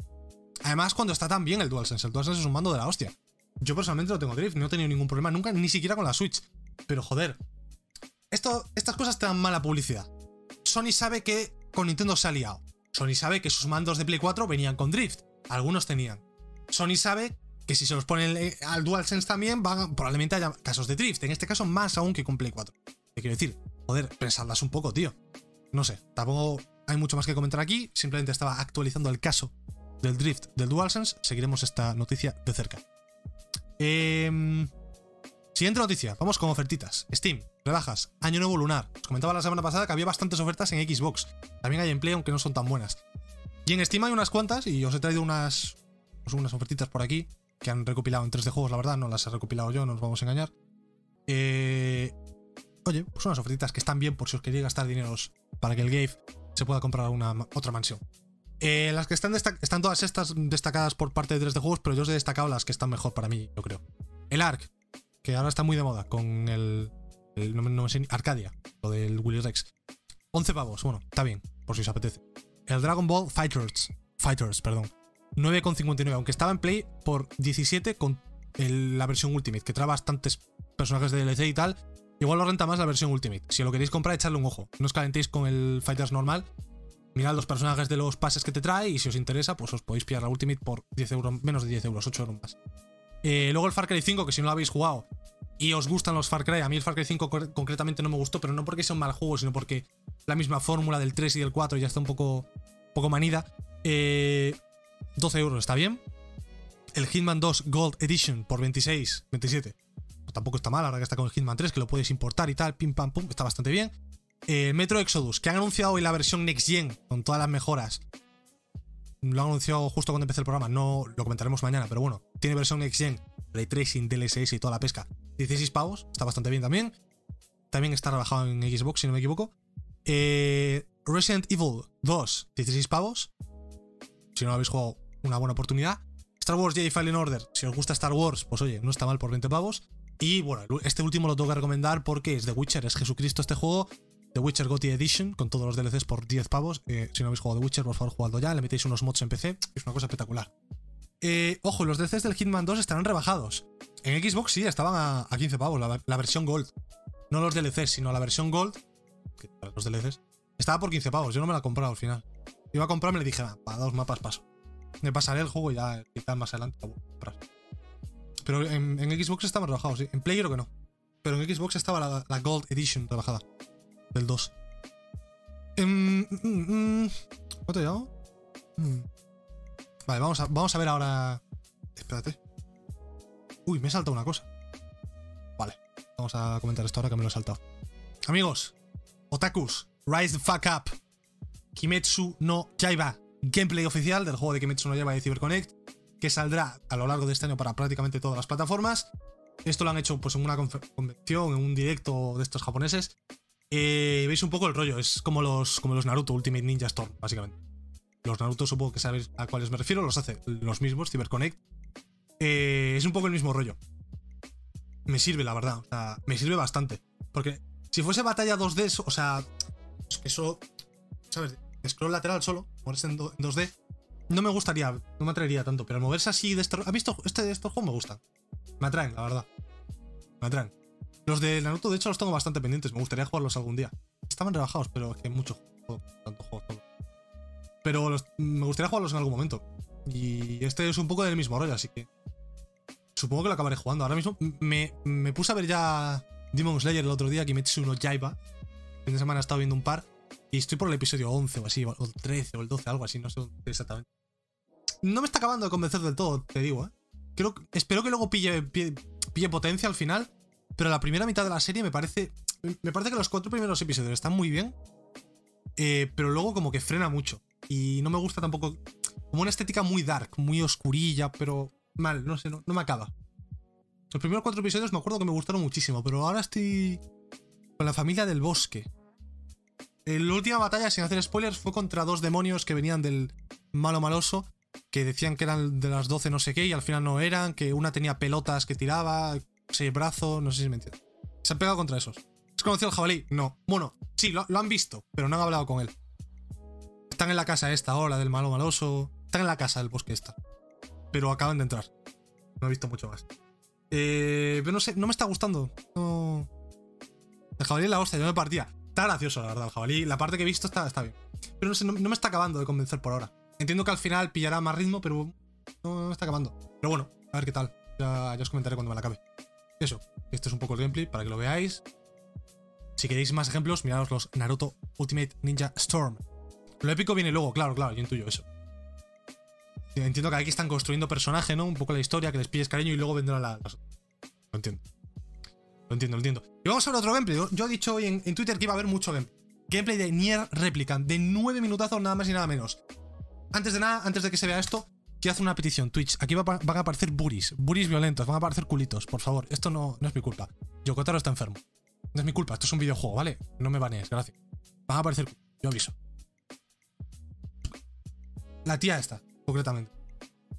[SPEAKER 1] Además, cuando está tan bien el DualSense, el DualSense es un mando de la hostia. Yo personalmente no tengo drift, no he tenido ningún problema nunca, ni siquiera con la Switch. Pero joder, esto, estas cosas te dan mala publicidad. Sony sabe que con Nintendo se ha liado. Sony sabe que sus mandos de Play 4 venían con drift. Algunos tenían. Sony sabe que si se los ponen eh, al DualSense también, van, probablemente haya casos de drift. En este caso, más aún que con Play 4. Te quiero decir, joder, pensadlas un poco, tío. No sé, tampoco hay mucho más que comentar aquí. Simplemente estaba actualizando el caso del drift del DualSense. Seguiremos esta noticia de cerca. Em, Siguiente noticia, vamos con ofertitas. Steam, rebajas, año nuevo lunar. Os comentaba la semana pasada que había bastantes ofertas en Xbox. También hay en Play, aunque no son tan buenas. Y en Steam hay unas cuantas, y os he traído unas pues unas ofertitas por aquí que han recopilado en 3D juegos, la verdad, no las he recopilado yo, no nos vamos a engañar. Eh, oye, pues unas ofertitas que están bien por si os queréis gastar dineros para que el Gave se pueda comprar una otra mansión. Eh, las que están, están todas estas destacadas por parte de 3D juegos, pero yo os he destacado las que están mejor para mí, yo creo. El Ark, que ahora está muy de moda con el. no, me sé, Arcadia, lo del Willy Rex. 11 pavos, bueno, está bien, por si os apetece. El Dragon Ball Fighters, Fighters, perdón. 9,59, aunque estaba en Play por 17 con la versión Ultimate, que trae bastantes personajes de DLC y tal. Igual lo renta más la versión Ultimate. Si lo queréis comprar, echadle un ojo. No os calentéis con el Fighters normal. Mirad los personajes de los pases que te trae y si os interesa, pues os podéis pillar la Ultimate por 10 euros, menos de 10 euros, 8 euros más. Eh, luego el Far Cry 5, que si no lo habéis jugado y os gustan los Far Cry, a mí el Far Cry 5 concretamente no me gustó, pero no porque sea un mal juego, sino porque la misma fórmula del 3 y del 4 ya está un poco, poco manida. Eh, 12 euros, está bien. El Hitman 2 Gold Edition por 26, 27. Tampoco está mal, ahora que está con el Hitman 3, que lo puedes importar y tal, pim pam pum, está bastante bien. El Metro Exodus, que han anunciado hoy la versión Next Gen con todas las mejoras. Lo han anunciado justo cuando empecé el programa, no lo comentaremos mañana, pero bueno, tiene versión Next Gen, Ray Tracing, DLSS y toda la pesca. 16 pavos, está bastante bien también. También está rebajado en Xbox, si no me equivoco. Eh, Resident Evil 2, 16 pavos. Si no lo habéis jugado, una buena oportunidad. Star Wars Jedi Fallen Order, si os gusta Star Wars, pues oye, no está mal por 20 pavos. Y bueno, este último lo tengo que recomendar porque es The Witcher, es Jesucristo este juego. The Witcher GOTY Edition, con todos los DLCs por 10 pavos. Eh, si no habéis jugado The Witcher, por favor, jugadlo ya. Le metéis unos mods en PC, es una cosa espectacular. Eh, ojo, los DLCs del Hitman 2 estarán rebajados. En Xbox sí, estaban a, 15 pavos, la, versión Gold. No los DLCs, sino la versión Gold, los DLCs, estaba por 15 pavos. Yo no me la he comprado al final. Iba a comprarme y le dije, para dos mapas paso. Me pasaré el juego y ya quizás más adelante la voy comprar. Pero en, Xbox estaban rebajados, sí. En Play creo que no. Pero en Xbox estaba la, Gold Edition rebajada. Del 2. Em, mm, mm, ¿Cuánto llamo? Mm. Vale, vamos a, vamos a ver ahora. Espérate. Uy, me he saltado una cosa. Vale, vamos a comentar esto ahora que me lo he saltado. Amigos, Otakus, rise the fuck up. Kimetsu no Yaiba gameplay oficial del juego de Kimetsu no Yaiba de CyberConnect, que saldrá a lo largo de este año para prácticamente todas las plataformas. Esto lo han hecho pues en una convención, en un directo de estos japoneses. Eh, veis un poco el rollo, es como los, como los Naruto Ultimate Ninja Storm, básicamente. Los Naruto supongo que sabéis a cuáles me refiero, los hace los mismos, CyberConnect. Eh, es un poco el mismo rollo. Me sirve, la verdad. O sea, me sirve bastante. Porque si fuese batalla 2D, o sea, eso, ¿sabes? scroll lateral solo, moverse en, 2D, no me gustaría, no me atraería tanto, pero al moverse así de este... ¿Has visto? Este, estos juegos me gustan. Me atraen, la verdad. Me atraen. Los de Naruto, de hecho, los tengo bastante pendientes. Me gustaría jugarlos algún día. Estaban rebajados, pero es que mucho juego, tanto juego, Pero me gustaría jugarlos en algún momento. Y este es un poco del mismo rollo, así que. Supongo que lo acabaré jugando. Ahora mismo me, me puse a ver ya Demon Slayer el otro día, Kimetsu no Yaiba. El fin de semana he estado viendo un par. Y estoy por el episodio 11 o así, o el 13 o el 12, algo así, no sé exactamente. No me está acabando de convencer del todo, te digo, ¿eh? Creo, espero que luego pille, pille, potencia al final, pero la primera mitad de la serie me parece... Me parece que los cuatro primeros episodios están muy bien, eh, pero luego como que frena mucho. Y no me gusta tampoco... Como una estética muy dark, muy oscurilla, pero mal, no sé, no, no me acaba. Los primeros cuatro episodios me acuerdo que me gustaron muchísimo, pero ahora estoy con la familia del bosque. La última batalla, sin hacer spoilers, fue contra dos demonios que venían del malo maloso, que decían que eran de las 12 no sé qué y al final no eran, que una tenía pelotas que tiraba, seis brazos, no sé si me entiendes. Se han pegado contra esos. ¿Has conocido al jabalí? No. Bueno, sí, lo, han visto, pero no han hablado con él. Están en la casa esta ahora del malo maloso. Están en la casa del bosque esta. Pero acaban de entrar. No he visto mucho más. Eh, pero no sé, no me está gustando. El jabalí es la hostia, yo me partía. Está gracioso, la verdad, el jabalí. La parte que he visto está, está bien. Pero no sé, no, me está acabando de convencer por ahora. Entiendo que al final pillará más ritmo, pero no, me está acabando. Pero bueno, a ver qué tal. Ya, os comentaré cuando me la acabe. Eso, este es un poco el gameplay para que lo veáis. Si queréis más ejemplos, miraros los Naruto Ultimate Ninja Storm. Lo épico viene luego, claro, claro, yo intuyo eso. Entiendo que aquí están construyendo personaje, ¿no? Un poco la historia, que les pilles cariño y luego vendrá la... Lo entiendo. Lo entiendo, lo entiendo. Y vamos a ver otro gameplay. Yo he dicho hoy en, Twitter que iba a haber mucho gameplay. Gameplay de Nier Replicant, de 9 minutazos nada más y nada menos. Antes de nada, antes de que se vea esto, quiero hacer una petición. Twitch, aquí va- van a aparecer buris. Buris violentos, van a aparecer culitos. Por favor, esto no, es mi culpa. Yokotaro está enfermo. No es mi culpa, esto es un videojuego, ¿vale? No me banees, gracias. Van a aparecer yo aviso. La tía esta, concretamente.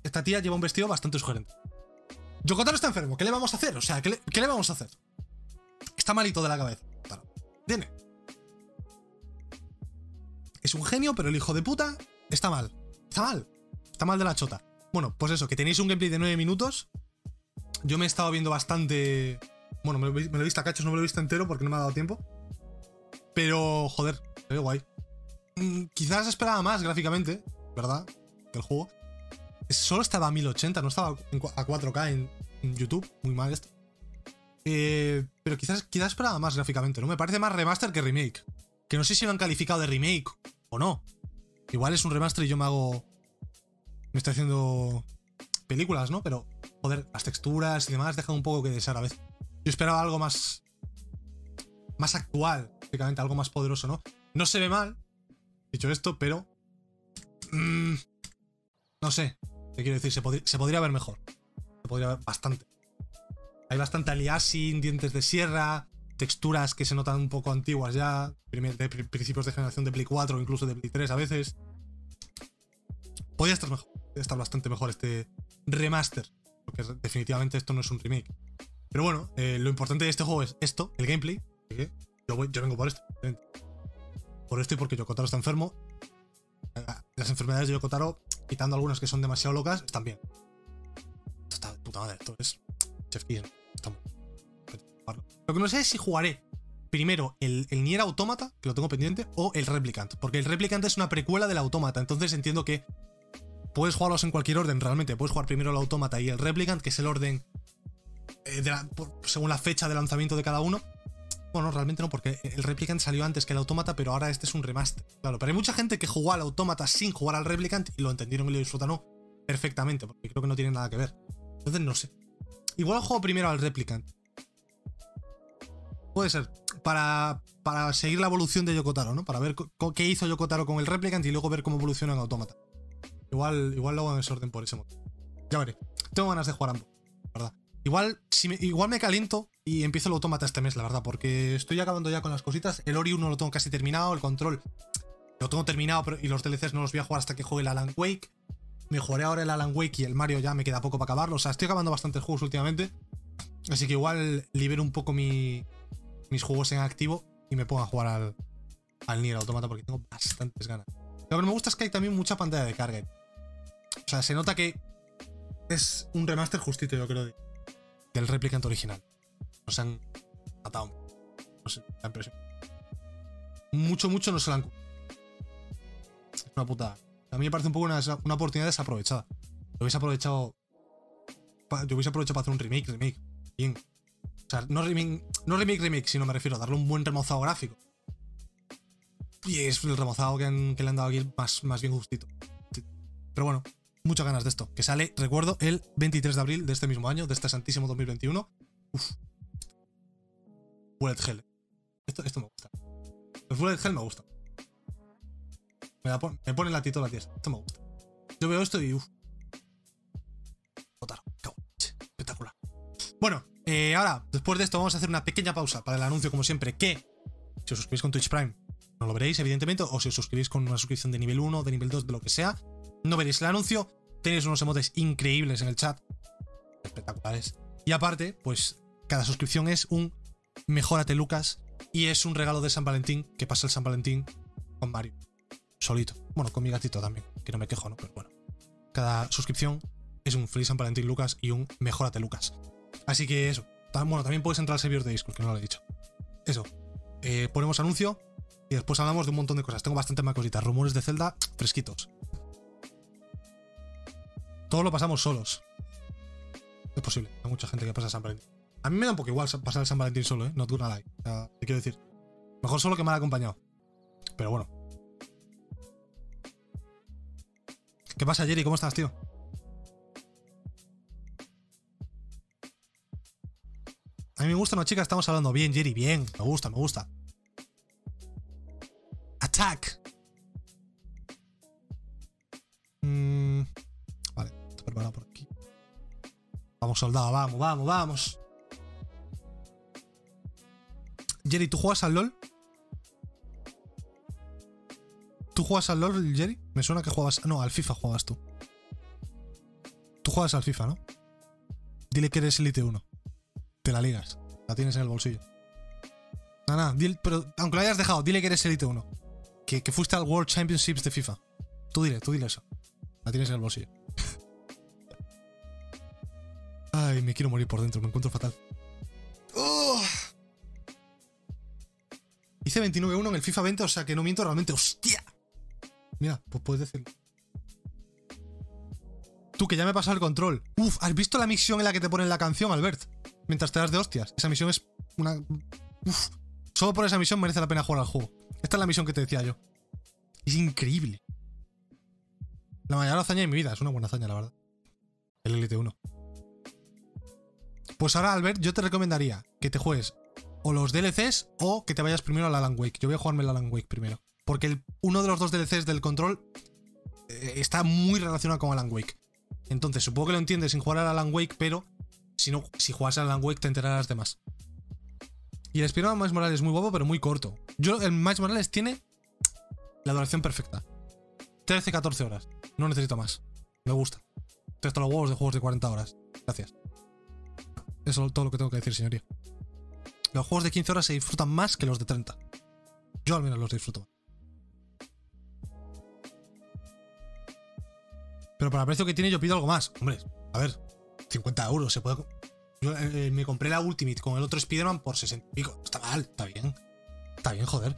[SPEAKER 1] Esta tía lleva un vestido bastante sugerente. Yokotaro está enfermo, ¿qué le vamos a hacer? O sea, ¿qué le, qué le vamos a hacer? Está malito de la cabeza. Tiene. Es un genio, pero el hijo de puta está mal. Está mal. Está mal de la chota. Bueno, pues eso, que tenéis un gameplay de 9 minutos. Yo me he estado viendo bastante. Bueno, me lo, he- visto a cachos, no me lo he visto entero porque no me ha dado tiempo. Pero, joder, se ve guay. Mm, quizás esperaba más gráficamente, ¿verdad? Que el juego. Solo estaba a 1080, no estaba a 4K en, en YouTube. Muy mal esto. Eh, pero quizás, quizás esperaba más gráficamente, ¿no? Me parece más remaster que remake. Que no sé si lo han calificado de remake o no. Igual es un remaster y yo me hago. Me estoy haciendo películas, ¿no? Pero, joder, las texturas y demás dejan un poco que desear a veces. Yo esperaba algo más. Más actual, básicamente, algo más poderoso, ¿no? No se ve mal, dicho esto, pero. mm, no sé. ¿Qué quiero decir? Se, se podría ver mejor. Se podría ver bastante. Hay bastante aliasing, dientes de sierra, texturas que se notan un poco antiguas ya, de pri- principios de generación de Play 4 o incluso de Play 3 a veces. Podría estar mejor, podría estar bastante mejor este remaster, porque definitivamente esto no es un remake. Pero bueno, eh, lo importante de este juego es esto, el gameplay. que yo, vengo por esto. Por esto y porque Yokotaro está enfermo. Eh, Las enfermedades de Yokotaro, quitando algunas que son demasiado locas, están bien. Esto está de puta madre, esto es Chef. Está muy. Lo que no sé es si jugaré primero el, el Nier Automata, que lo tengo pendiente, o el Replicant. Porque el Replicant es una precuela del Automata, entonces entiendo que puedes jugarlos en cualquier orden realmente. Puedes jugar primero el Automata y el Replicant, que es el orden eh, según la fecha de lanzamiento de cada uno. Bueno, realmente no, porque el Replicant salió antes que el Automata, pero ahora este es un remaster. Claro, pero hay mucha gente que jugó al Automata sin jugar al Replicant y lo entendieron y lo disfrutaron perfectamente, porque creo que no tiene nada que ver. Entonces no sé. Igual juego primero al Replicant. Puede ser. Para, para seguir la evolución de Yokotaro, ¿no? Para ver qué hizo Yokotaro con el Replicant y luego ver cómo evoluciona en Automata. Igual, igual lo hago en ese orden por ese motivo. Ya veré. Tengo ganas de jugar ambos, ¿verdad? Igual, si me, igual me caliento y empiezo el Automata este mes, la verdad, porque estoy acabando ya con las cositas. El Ori 1 lo tengo casi terminado, el Control lo tengo terminado pero, y los DLCs no los voy a jugar hasta que juegue el Alan Wake. Me jugaré ahora el Alan Wake y el Mario ya me queda poco para acabarlo. O sea, estoy acabando bastantes juegos últimamente. Así que igual libero un poco mi, mis juegos en activo y me pongo a jugar al, al Nier Automata porque tengo bastantes ganas. Lo que me gusta es que hay también mucha pantalla de carga. O sea, se nota que es un remaster justito, yo creo, de- del replicante original. Nos han matado. No sé, la impresión. Mucho, mucho no se la han. Es una putada. A mí me parece un poco una, una oportunidad desaprovechada. Lo hubiese aprovechado. Yo hubiese aprovechado para hacer un remake, remake. Bien. Sea, no remake, no remake, remake, sino me refiero a darle un buen remozado gráfico. Y es el remozado que, le han dado aquí más, más bien justito. Pero bueno, muchas ganas de esto. Que sale, recuerdo, el 23 de abril de este mismo año, de este santísimo 2021. Uf. Bullet Hell. Esto, me gusta. Los Bullet Hell me gustan. Me, la pon- me pone la titola tía. Esto me gusta. Yo veo esto y uff. Espectacular. Bueno, eh, ahora, después de esto, vamos a hacer una pequeña pausa para el anuncio, como siempre, que si os suscribís con Twitch Prime, no lo veréis, evidentemente, o si os suscribís con una suscripción de nivel 1, de nivel 2, de lo que sea, no veréis el anuncio. Tenéis unos emotes increíbles en el chat. Espectaculares. Y aparte, pues cada suscripción es un Mejórate Lucas y es un regalo de San Valentín que pasa el San Valentín con Mario. Solito. Bueno, con mi gatito también, que no me quejo, ¿no? Pero bueno. Cada suscripción es un Feliz San Valentín Lucas y un Mejórate Lucas. Así que eso. Bueno, también puedes entrar al servidor de Discord, que no lo he dicho. Eso. Eh, ponemos anuncio y después hablamos de un montón de cosas. Tengo bastante más cositas. Rumores de Zelda fresquitos. Todo lo pasamos solos. Es posible. Hay mucha gente que pasa San Valentín. A mí me da un poco igual sa- pasar el San Valentín solo, ¿eh? No tú nada. O sea, te quiero decir. Mejor solo que mal acompañado. Pero bueno. ¿Qué pasa, Jerry? ¿Cómo estás, tío? A mí me gusta, ¿no, chica? Estamos hablando bien, Jerry. Bien. Me gusta, me gusta. Attack. Mm, vale. Vamos, soldado, vamos, vamos, vamos. Jerry, ¿tú juegas al LOL? ¿Tú juegas al LOL, Jerry? Me suena que juegas. No, al FIFA juegas tú. Tú juegas al FIFA, ¿no? Dile que eres Elite 1. Te la ligas. La tienes en el bolsillo. Nada, nada. pero aunque lo hayas dejado, dile que eres Elite 1. Que, que fuiste al World Championships de FIFA. Tú dile, tú dile eso. La tienes en el bolsillo. Ay, me quiero morir por dentro, me encuentro fatal. Hice 29-1 en el FIFA 20, o sea que no miento realmente. ¡Hostia! Mira, pues puedes decirlo. Tú, que ya me he pasado el control. Uf, ¿has visto la misión en la que te ponen la canción, Albert? Mientras te das de hostias. Esa misión es una. Uf. Solo por esa misión merece la pena jugar al juego. Esta es la misión que te decía yo. Es increíble. La mayor hazaña de mi vida. Es una buena hazaña, la verdad. El Elite 1. Pues ahora, Albert, yo te recomendaría que te juegues o los DLCs o que te vayas primero al Alan Wake. Yo voy a jugarme el Alan Wake primero. Porque uno de los dos DLCs del control eh, está muy relacionado con Alan Wake. Entonces, supongo que lo entiendes sin jugar al Alan Wake, pero si no, si juegas al Alan Wake te enterarás de más. Y el Spider-Man Miles Morales es muy guapo, pero muy corto. Yo, el Miles Morales tiene la duración perfecta. 13-14 horas. No necesito más. Me gusta. Estoy los huevos de juegos de 40 horas. Gracias. Eso es todo lo que tengo que decir, señoría. Los juegos de 15 horas se disfrutan más que los de 30. Yo al menos los disfruto. Pero para el precio que tiene yo pido algo más. Hombre, a ver, 50 euros se puede... Yo eh, me compré la Ultimate con el otro Spider-Man por 60 y pico. Está mal, está bien. Está bien, joder.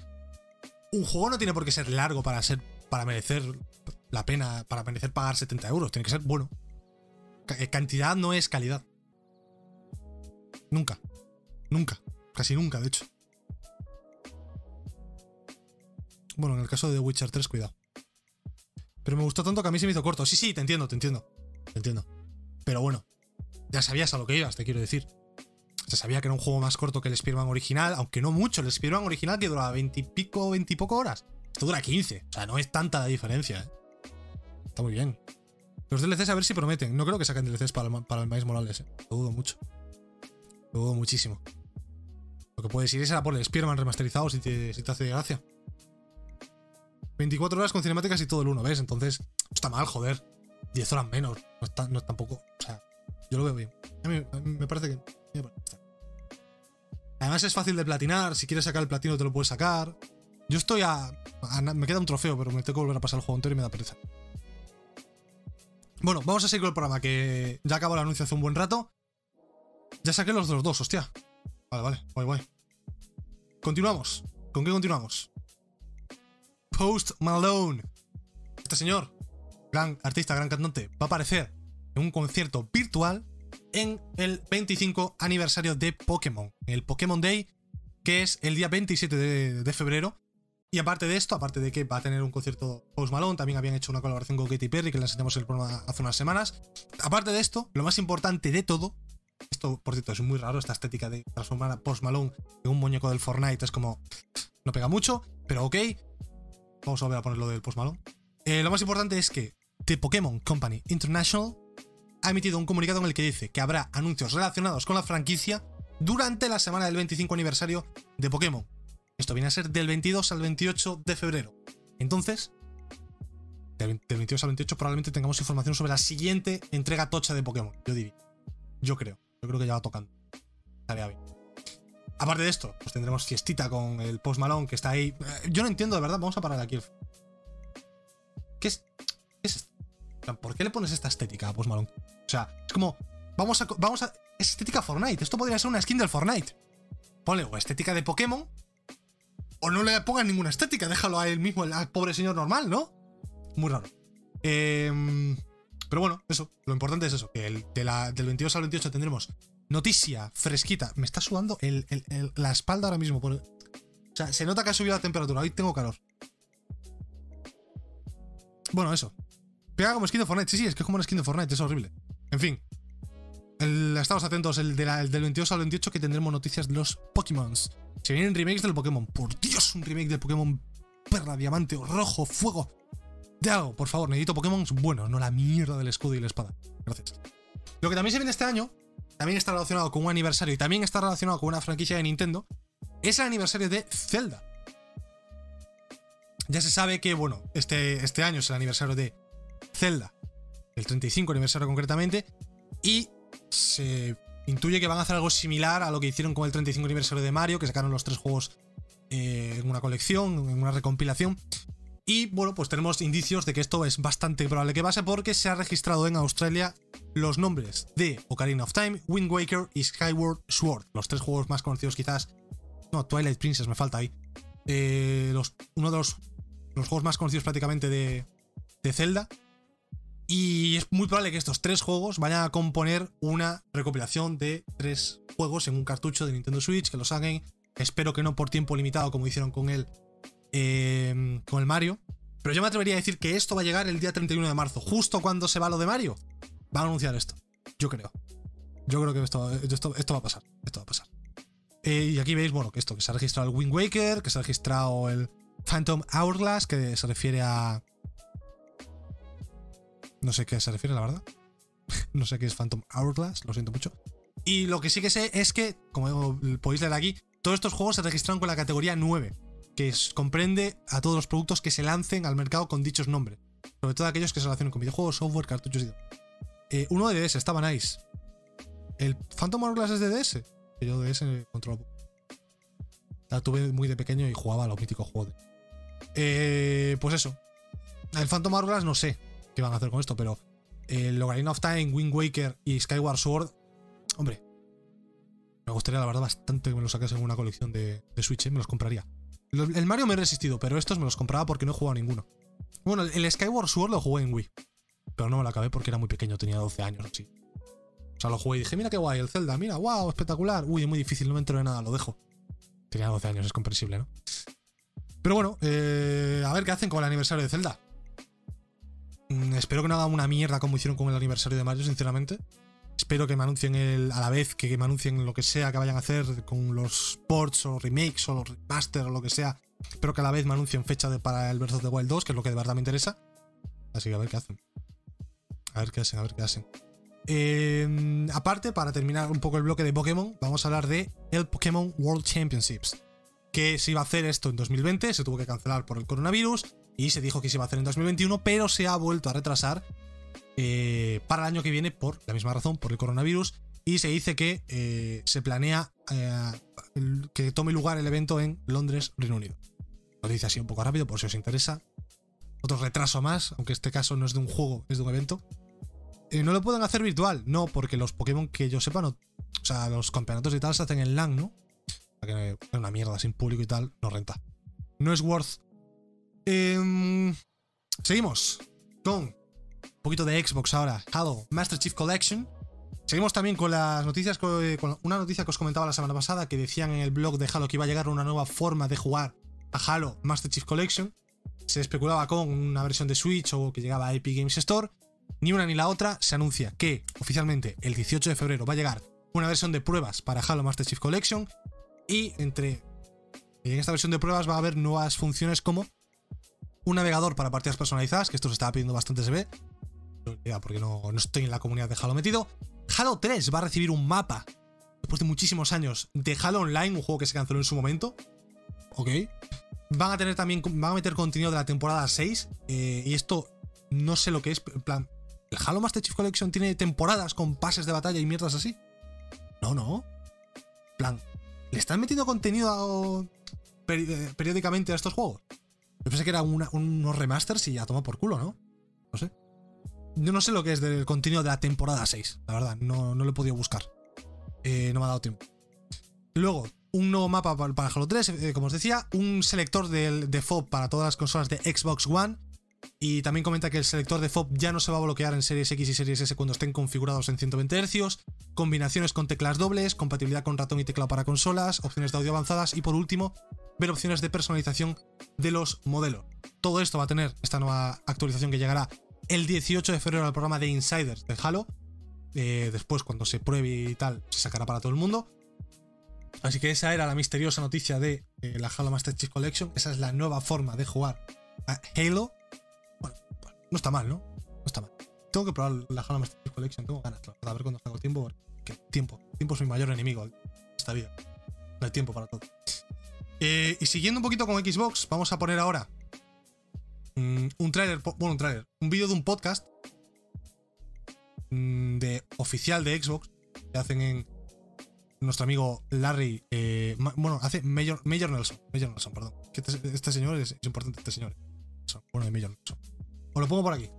[SPEAKER 1] Un juego no tiene por qué ser largo para ser... para merecer la pena, para merecer pagar 70 euros. Tiene que ser bueno. Eh, cantidad no es calidad. Nunca. Nunca. Casi nunca, de hecho. Bueno, en el caso de The Witcher 3, cuidado. Pero me gustó tanto que a mí se me hizo corto. Sí, sí, te entiendo, te entiendo. Te entiendo. Pero bueno, ya sabías a lo que ibas, te quiero decir. Se sabía que era un juego más corto que el Spider-Man original, aunque no mucho. El Spider-Man original que duraba 20 y pico, 20 y poco horas. Esto dura 15. O sea, no es tanta la diferencia, ¿eh? Está muy bien. Los DLCs a ver si prometen. No creo que saquen DLCs para para el Miles Morales, ¿eh? Lo dudo mucho. Lo dudo muchísimo. Lo que puedes ir es a por el Spearman remasterizado si te, si te hace gracia. 24 horas con cinemáticas y todo el 1, ¿ves? Entonces, está mal, joder. 10 horas menos. No está, no tampoco. O sea, yo lo veo bien. A mí, me parece que. Además, es fácil de platinar. Si quieres sacar el platino, te lo puedes sacar. Yo estoy a, Me queda un trofeo, pero me tengo que volver a pasar el juego entero y me da pereza. Bueno, vamos a seguir con el programa, que ya acabó el anuncio hace un buen rato. Ya saqué los dos, dos, hostia. Vale, vale, guay, guay. Continuamos. ¿Con qué continuamos? Post Malone. Este señor, gran artista, gran cantante, va a aparecer un concierto virtual en el 25 aniversario de Pokémon, el Pokémon Day, que es el día 27 de, febrero. Y aparte de esto, aparte de que va a tener un concierto Post Malone, también habían hecho una colaboración con Katy Perry, que le enseñamos el programa hace unas semanas. Aparte de esto, lo más importante de todo esto, por cierto, es muy raro, esta estética de transformar a Post Malone en un muñeco del Fortnite. Es como. No pega mucho, pero ok. Vamos a volver a ponerlo del Post Malone. Eh, lo más importante es que The Pokémon Company International ha emitido un comunicado en el que dice que habrá anuncios relacionados con la franquicia durante la semana del 25 aniversario de Pokémon. Esto viene a ser del 22 al 28 de febrero. Entonces, del 22 al 28 probablemente tengamos información sobre la siguiente entrega tocha de Pokémon, yo diría. Yo creo. Yo creo que ya va tocando. Estaría bien. Aparte de esto, pues tendremos fiestita con el Post Malone que está ahí. Eh, yo no entiendo, de verdad. Vamos a parar aquí. ¿Qué es? ¿Por qué le pones esta estética a Post Malone? O sea, es como. Vamos a. Vamos a. Es estética Fortnite. Esto podría ser una skin del Fortnite. Ponle o estética de Pokémon. O no le pongan ninguna estética. Déjalo a él mismo, al pobre señor normal, ¿no? Muy raro. Eh. Pero bueno, eso, lo importante es eso, que el, de la, del 22 al 28 tendremos noticia fresquita. Me está sudando la espalda ahora mismo. o sea, se nota que ha subido la temperatura. Hoy tengo calor. Bueno, eso. Pega como skin de Fortnite. Sí, sí, es que es como una skin de Fortnite, es horrible. En fin. estamos atentos, el, del 22 al 28 que tendremos noticias de los Pokémon. Se vienen remakes del Pokémon. Por Dios, un remake del Pokémon perra, diamante, rojo, fuego. De por favor, necesito Pokémon buenos, no la mierda del escudo y la espada. Gracias. Lo que también se viene este año también está relacionado con un aniversario y también está relacionado con una franquicia de Nintendo, es el aniversario de Zelda. Ya se sabe que, bueno, este, este año es el aniversario de Zelda, el 35 aniversario concretamente, y se intuye que van a hacer algo similar a lo que hicieron con el 35 aniversario de Mario, que sacaron los tres juegos eh, en una colección, en una recompilación. Y bueno, pues tenemos indicios de que esto es bastante probable que pase porque se ha registrado en Australia los nombres de Ocarina of Time, Wind Waker y Skyward Sword, los tres juegos más conocidos quizás. No, Twilight Princess me falta ahí. Eh, uno de los, los, juegos más conocidos prácticamente de, de Zelda. Y es muy probable que estos tres juegos vayan a componer una recopilación de tres juegos en un cartucho de Nintendo Switch, que lo saquen. Espero que no por tiempo limitado como hicieron con el, eh, con el Mario. Pero yo me atrevería a decir que esto va a llegar el día 31 de marzo, justo cuando se va lo de Mario. Va a anunciar esto. Yo creo. Yo creo que esto, esto, va a pasar. Esto va a pasar. Eh, y aquí veis, bueno, que esto, que se ha registrado el Wind Waker, que se ha registrado el Phantom Hourglass, que se refiere a no sé qué se refiere, la verdad. no sé qué es Phantom Hourglass, lo siento mucho. Y lo que sí que sé es que, como podéis leer aquí, todos estos juegos se registraron con la categoría 9, que comprende a todos los productos que se lancen al mercado con dichos nombres. Sobre todo aquellos que se relacionen con videojuegos, software, cartuchos y eh, uno de DS, estaba nice. El Phantom Hourglass es de DS, que yo DS controlo. La tuve muy de pequeño y jugaba a los míticos juegos. Eh, pues eso. El Phantom Hourglass no sé, qué van a hacer con esto, pero el Ocarina of Time, Wind Waker y Skyward Sword, hombre, me gustaría la verdad bastante que me los sacasen en una colección de, Switch, ¿eh? me los compraría. El Mario me he resistido, pero estos me los compraba porque no he jugado ninguno. Bueno, el Skyward Sword lo jugué en Wii, pero no me lo acabé porque era muy pequeño, tenía 12 años así. O sea, lo jugué y dije, mira qué guay, el Zelda, mira, wow, espectacular. Uy, es muy difícil, no me entero de nada, lo dejo. Tenía 12 años, es comprensible, ¿no? Pero bueno, eh, a ver qué hacen con el aniversario de Zelda. Mm, espero que no hagan una mierda como hicieron con el aniversario de Mario, sinceramente. Espero que me anuncien el, a la vez que me anuncien lo que sea que vayan a hacer con los ports o remakes o los remaster o lo que sea. Espero que a la vez me anuncien fecha de, para el Breath of the Wild 2, que es lo que de verdad me interesa. Así que a ver qué hacen. A ver qué hacen, a ver qué hacen. Em, aparte, para terminar un poco el bloque de Pokémon, vamos a hablar de el Pokémon World Championships. Que se iba a hacer esto en 2020, se tuvo que cancelar por el coronavirus y se dijo que se iba a hacer en 2021, pero se ha vuelto a retrasar eh, para el año que viene por la misma razón, por el coronavirus. Y se dice que eh, se planea eh, que tome lugar el evento en Londres, Reino Unido. Lo dice así un poco rápido por si os interesa. Otro retraso más, aunque este caso no es de un juego, es de un evento. no lo pueden hacer virtual, no, porque los Pokémon que yo sepa, no, o sea, los campeonatos y tal se hacen en LAN, ¿no? que es una mierda sin público y tal, no renta. No es worth Em, seguimos con un poquito de Xbox ahora. Halo Master Chief Collection. Seguimos también con las noticias, con una noticia que os comentaba la semana pasada que decían en el blog de Halo que iba a llegar una nueva forma de jugar a Halo Master Chief Collection. Se especulaba con una versión de Switch o que llegaba a Epic Games Store. Ni una ni la otra. Se anuncia que oficialmente el 18 de febrero va a llegar una versión de pruebas para Halo Master Chief Collection. Y entre en esta versión de pruebas va a haber nuevas funciones como un navegador para partidas personalizadas, que esto se estaba pidiendo bastante, se ve. porque no, no estoy en la comunidad de Halo metido. Halo 3 va a recibir un mapa, después de muchísimos años, de Halo Online, un juego que se canceló en su momento. Ok. Van a tener también, van a meter contenido de la temporada 6. Eh, y esto no sé lo que es. En plan, ¿el Halo Master Chief Collection tiene temporadas con pases de batalla y mierdas así? No, no. En plan, ¿le están metiendo contenido eh, periódicamente a estos juegos? Yo pensé que eran unos remasters y ya toma por culo, ¿no? No sé. Yo no sé lo que es del contenido de la temporada 6, la verdad, no, lo he podido buscar. Eh, no me ha dado tiempo. Luego, un nuevo mapa para Halo 3, eh, como os decía, un selector de, de FOB para todas las consolas de Xbox One. Y también comenta que el selector de FOB ya no se va a bloquear en Series X y Series S cuando estén configurados en 120 Hz, combinaciones con teclas dobles, compatibilidad con ratón y teclado para consolas, opciones de audio avanzadas y por último, ver opciones de personalización de los modelos. Todo esto va a tener esta nueva actualización que llegará el 18 de febrero al programa de Insiders de Halo. Eh, después, cuando se pruebe y tal, se sacará para todo el mundo. Así que esa era la misteriosa noticia de eh, la Halo Master Chief Collection. Esa es la nueva forma de jugar a Halo. Bueno, no está mal, ¿no? No está mal. Tengo que probar la Halo Master Chief Collection, tengo ganas, a ver cuando tengo tiempo. que el tiempo. Tiempo es mi mayor enemigo en esta vida. No hay tiempo para todo. Eh, y siguiendo un poquito con Xbox, vamos a poner ahora mm, un tráiler, bueno, un tráiler, un vídeo de un podcast mm, de oficial de Xbox que hacen en nuestro amigo Larry, eh, bueno, hace Major, Nelson, Major Nelson, perdón. Este, este, señor es, importante, este señor. Bueno, de Major Nelson. Os lo pongo por aquí.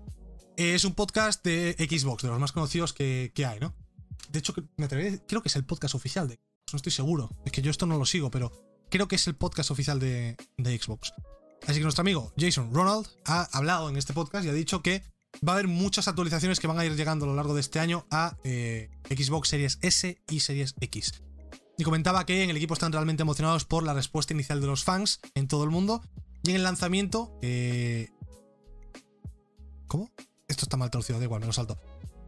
[SPEAKER 1] Es un podcast de Xbox, de los más conocidos que, hay, ¿no? De hecho, me atreveré, creo que es el podcast oficial de Xbox, no estoy seguro. Es que yo esto no lo sigo, pero creo que es el podcast oficial de, Xbox. Así que nuestro amigo Jason Ronald ha hablado en este podcast y ha dicho que va a haber muchas actualizaciones que van a ir llegando a lo largo de este año a eh, Xbox Series S y Series X. Y comentaba que en el equipo están realmente emocionados por la respuesta inicial de los fans en todo el mundo. Y en el lanzamiento. Eh, ¿Cómo? Esto está mal traducido, da igual, me lo salto.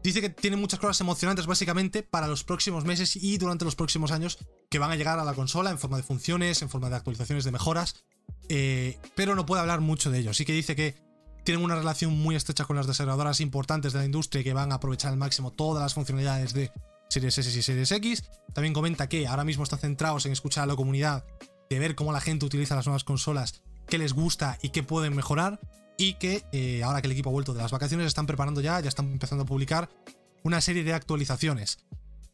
[SPEAKER 1] Dice que tiene muchas cosas emocionantes básicamente para los próximos meses y durante los próximos años que van a llegar a la consola en forma de funciones, en forma de actualizaciones, de mejoras. Eh, pero no puede hablar mucho de ello. Sí que dice que tienen una relación muy estrecha con las desarrolladoras importantes de la industria que van a aprovechar al máximo todas las funcionalidades de Series S y Series X. También comenta que ahora mismo están centrados en escuchar a la comunidad, de ver cómo la gente utiliza las nuevas consolas, qué les gusta y qué pueden mejorar. Y que eh, ahora que el equipo ha vuelto de las vacaciones, están preparando ya, ya están empezando a publicar una serie de actualizaciones.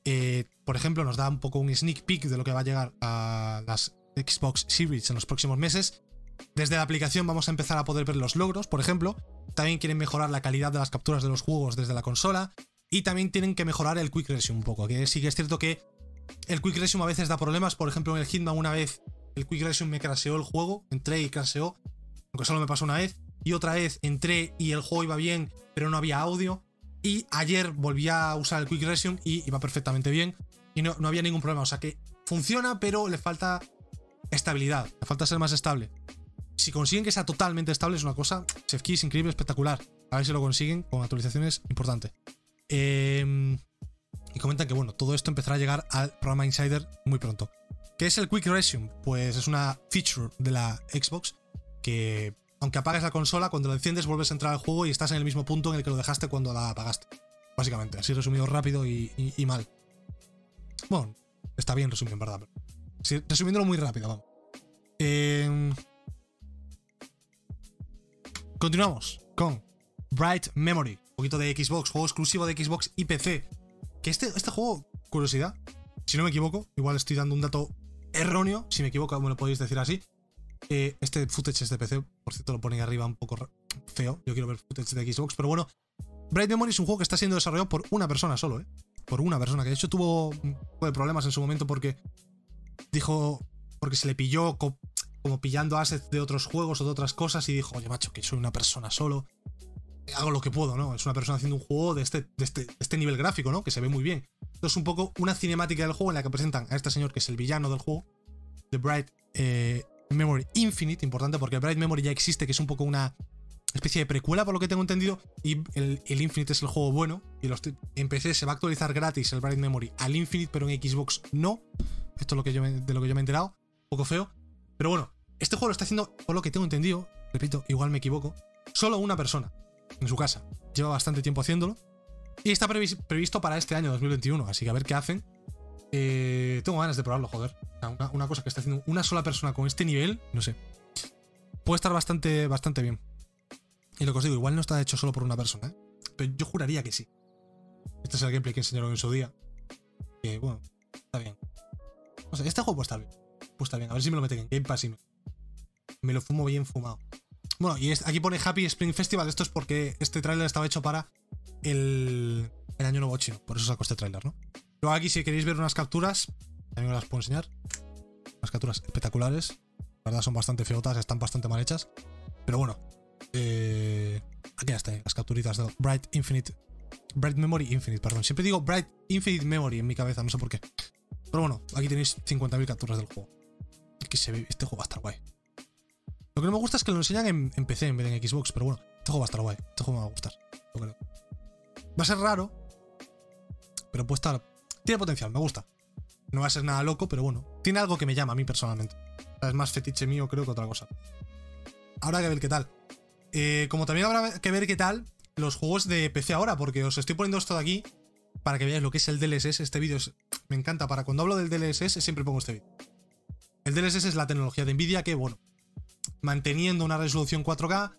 [SPEAKER 1] Eh, por ejemplo, nos da un poco un sneak peek de lo que va a llegar a las Xbox Series en los próximos meses. Desde la aplicación vamos a empezar a poder ver los logros, por ejemplo. También quieren mejorar la calidad de las capturas de los juegos desde la consola. Y también tienen que mejorar el Quick Resume un poco. Que sí que es cierto que el Quick Resume a veces da problemas. Por ejemplo, en el Hitman una vez el Quick Resume me craseó el juego. Entré y craseó. Aunque solo me pasó una vez. Y otra vez entré y el juego iba bien, pero no había audio. Y ayer volví a usar el Quick Resume y iba perfectamente bien. Y no, no había ningún problema. O sea que funciona, pero le falta estabilidad. Le falta ser más estable. Si consiguen que sea totalmente estable, es una cosa, Chef Keys, increíble, espectacular. A ver si lo consiguen con actualizaciones importante. Em, y comentan que, bueno, todo esto empezará a llegar al programa Insider muy pronto. ¿Qué es el Quick Resume? Pues es una feature de la Xbox que, aunque apagues la consola, cuando la enciendes vuelves a entrar al juego y estás en el mismo punto en el que lo dejaste cuando la apagaste. Básicamente, así resumido rápido y, mal. Bueno, está bien resumido, en verdad. Resumiéndolo muy rápido, vamos. Eh, Continuamos con Bright Memory, un poquito de Xbox, juego exclusivo de Xbox y PC. Que este, este juego, curiosidad, si no me equivoco, igual estoy dando un dato erróneo, si me equivoco me lo podéis decir así. Este footage es de PC, por cierto lo ponen arriba un poco feo, yo quiero ver footage de Xbox, pero bueno, Bright Memory es un juego que está siendo desarrollado por una persona solo, ¿eh? Por una persona, que de hecho tuvo, tuvo problemas en su momento porque dijo, porque se le pilló como pillando assets de otros juegos o de otras cosas y dijo, oye, macho, que soy una persona solo, hago lo que puedo, ¿no? Es una persona haciendo un juego de este, de este, este nivel gráfico, ¿no? Que se ve muy bien. Entonces, es un poco una cinemática del juego en la que presentan a este señor que es el villano del juego, The Bright eh, Memory Infinite, importante porque el Bright Memory ya existe, que es un poco una especie de precuela, por lo que tengo entendido, y el, Infinite es el juego bueno, y los, en PC se va a actualizar gratis el Bright Memory al Infinite, pero en Xbox no. Esto es lo que de lo que yo me he enterado, un poco feo. Pero bueno, este juego lo está haciendo, por lo que tengo entendido, repito, igual me equivoco, solo una persona en su casa. Lleva bastante tiempo haciéndolo. Y está previsto para este año 2021, así que a ver qué hacen. Eh, tengo ganas de probarlo, joder. Una, cosa que está haciendo una sola persona con este nivel, no sé. Puede estar bastante, bastante bien. Y lo que os digo, igual no está hecho solo por una persona, ¿eh? Pero yo juraría que sí. Este es el gameplay que enseñaron en su día. Que, bueno, está bien. O sea, este juego puede estar bien. Puede estar bien. A ver si me lo meten en Game Pass y me, lo fumo bien fumado. Bueno, y aquí pone Happy Spring Festival. Esto es porque este tráiler estaba hecho para el, año nuevo chino. Por eso saco este tráiler, ¿no? Aquí, si queréis ver unas capturas, también os las puedo enseñar. Unas capturas espectaculares. La verdad son bastante feotas, están bastante mal hechas. Pero bueno. Eh, aquí están las capturitas de Bright Infinite. Bright Memory Infinite, perdón. Siempre digo Bright Infinite Memory en mi cabeza, no sé por qué. Pero bueno, aquí tenéis 50.000 capturas del juego. Que se ve, este juego va a estar guay. Lo que no me gusta es que lo enseñan en, PC en vez de en Xbox, pero bueno, este juego va a estar guay. Este juego me va a gustar. Va a ser raro, pero puede estar. Tiene potencial, me gusta. No va a ser nada loco, pero bueno, tiene algo que me llama a mí personalmente. Es más fetiche mío, creo que otra cosa. Habrá que ver qué tal. Eh, como también habrá que ver qué tal los juegos de PC ahora, porque os estoy poniendo esto de aquí para que veáis lo que es el DLSS. Este vídeo me encanta. Para cuando hablo del DLSS siempre pongo este vídeo. El DLSS es la tecnología de Nvidia que, bueno, manteniendo una resolución 4K,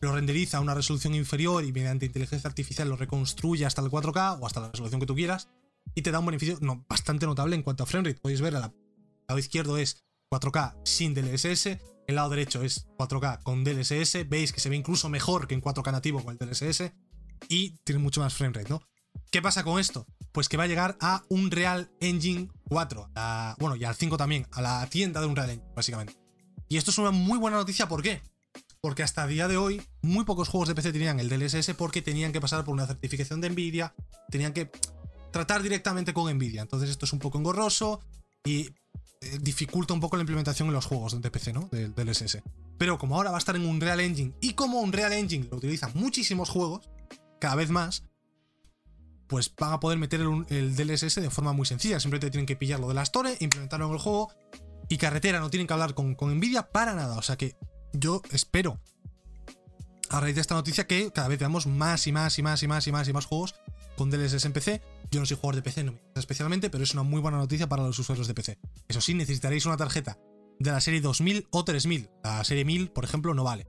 [SPEAKER 1] lo renderiza a una resolución inferior y mediante inteligencia artificial lo reconstruye hasta el 4K o hasta la resolución que tú quieras y te da un beneficio no, bastante notable en cuanto a framerate. Podéis ver, al lado izquierdo es 4K sin DLSS, el lado derecho es 4K con DLSS, veis que se ve incluso mejor que en 4K nativo con el DLSS y tiene mucho más framerate, ¿no? ¿Qué pasa con esto? Pues que va a llegar a un Real Engine 4, bueno, y al 5 también, a la tienda de un Real Engine, básicamente. Y esto es una muy buena noticia, ¿por qué? Porque hasta el día de hoy, muy pocos juegos de PC tenían el DLSS porque tenían que pasar por una certificación de Nvidia, tenían que tratar directamente con Nvidia. Entonces esto es un poco engorroso y eh, dificulta un poco la implementación en los juegos de PC, ¿no? Del DLSS. Pero como ahora va a estar en un Real Engine y como un Real Engine lo utilizan muchísimos juegos, cada vez más, pues van a poder meter el, DLSS de forma muy sencilla. Simplemente tienen que pillar lo de la Store, implementarlo en el juego y carretera, no tienen que hablar con, con Nvidia para nada. O sea que yo espero, a raíz de esta noticia, que cada vez veamos más y más y más y más y más y más juegos con DLSS en PC. Yo no soy jugador de PC, especialmente, pero es una muy buena noticia para los usuarios de PC. Eso sí, necesitaréis una tarjeta de la serie 2000 o 3000. La serie 1000, por ejemplo, no vale.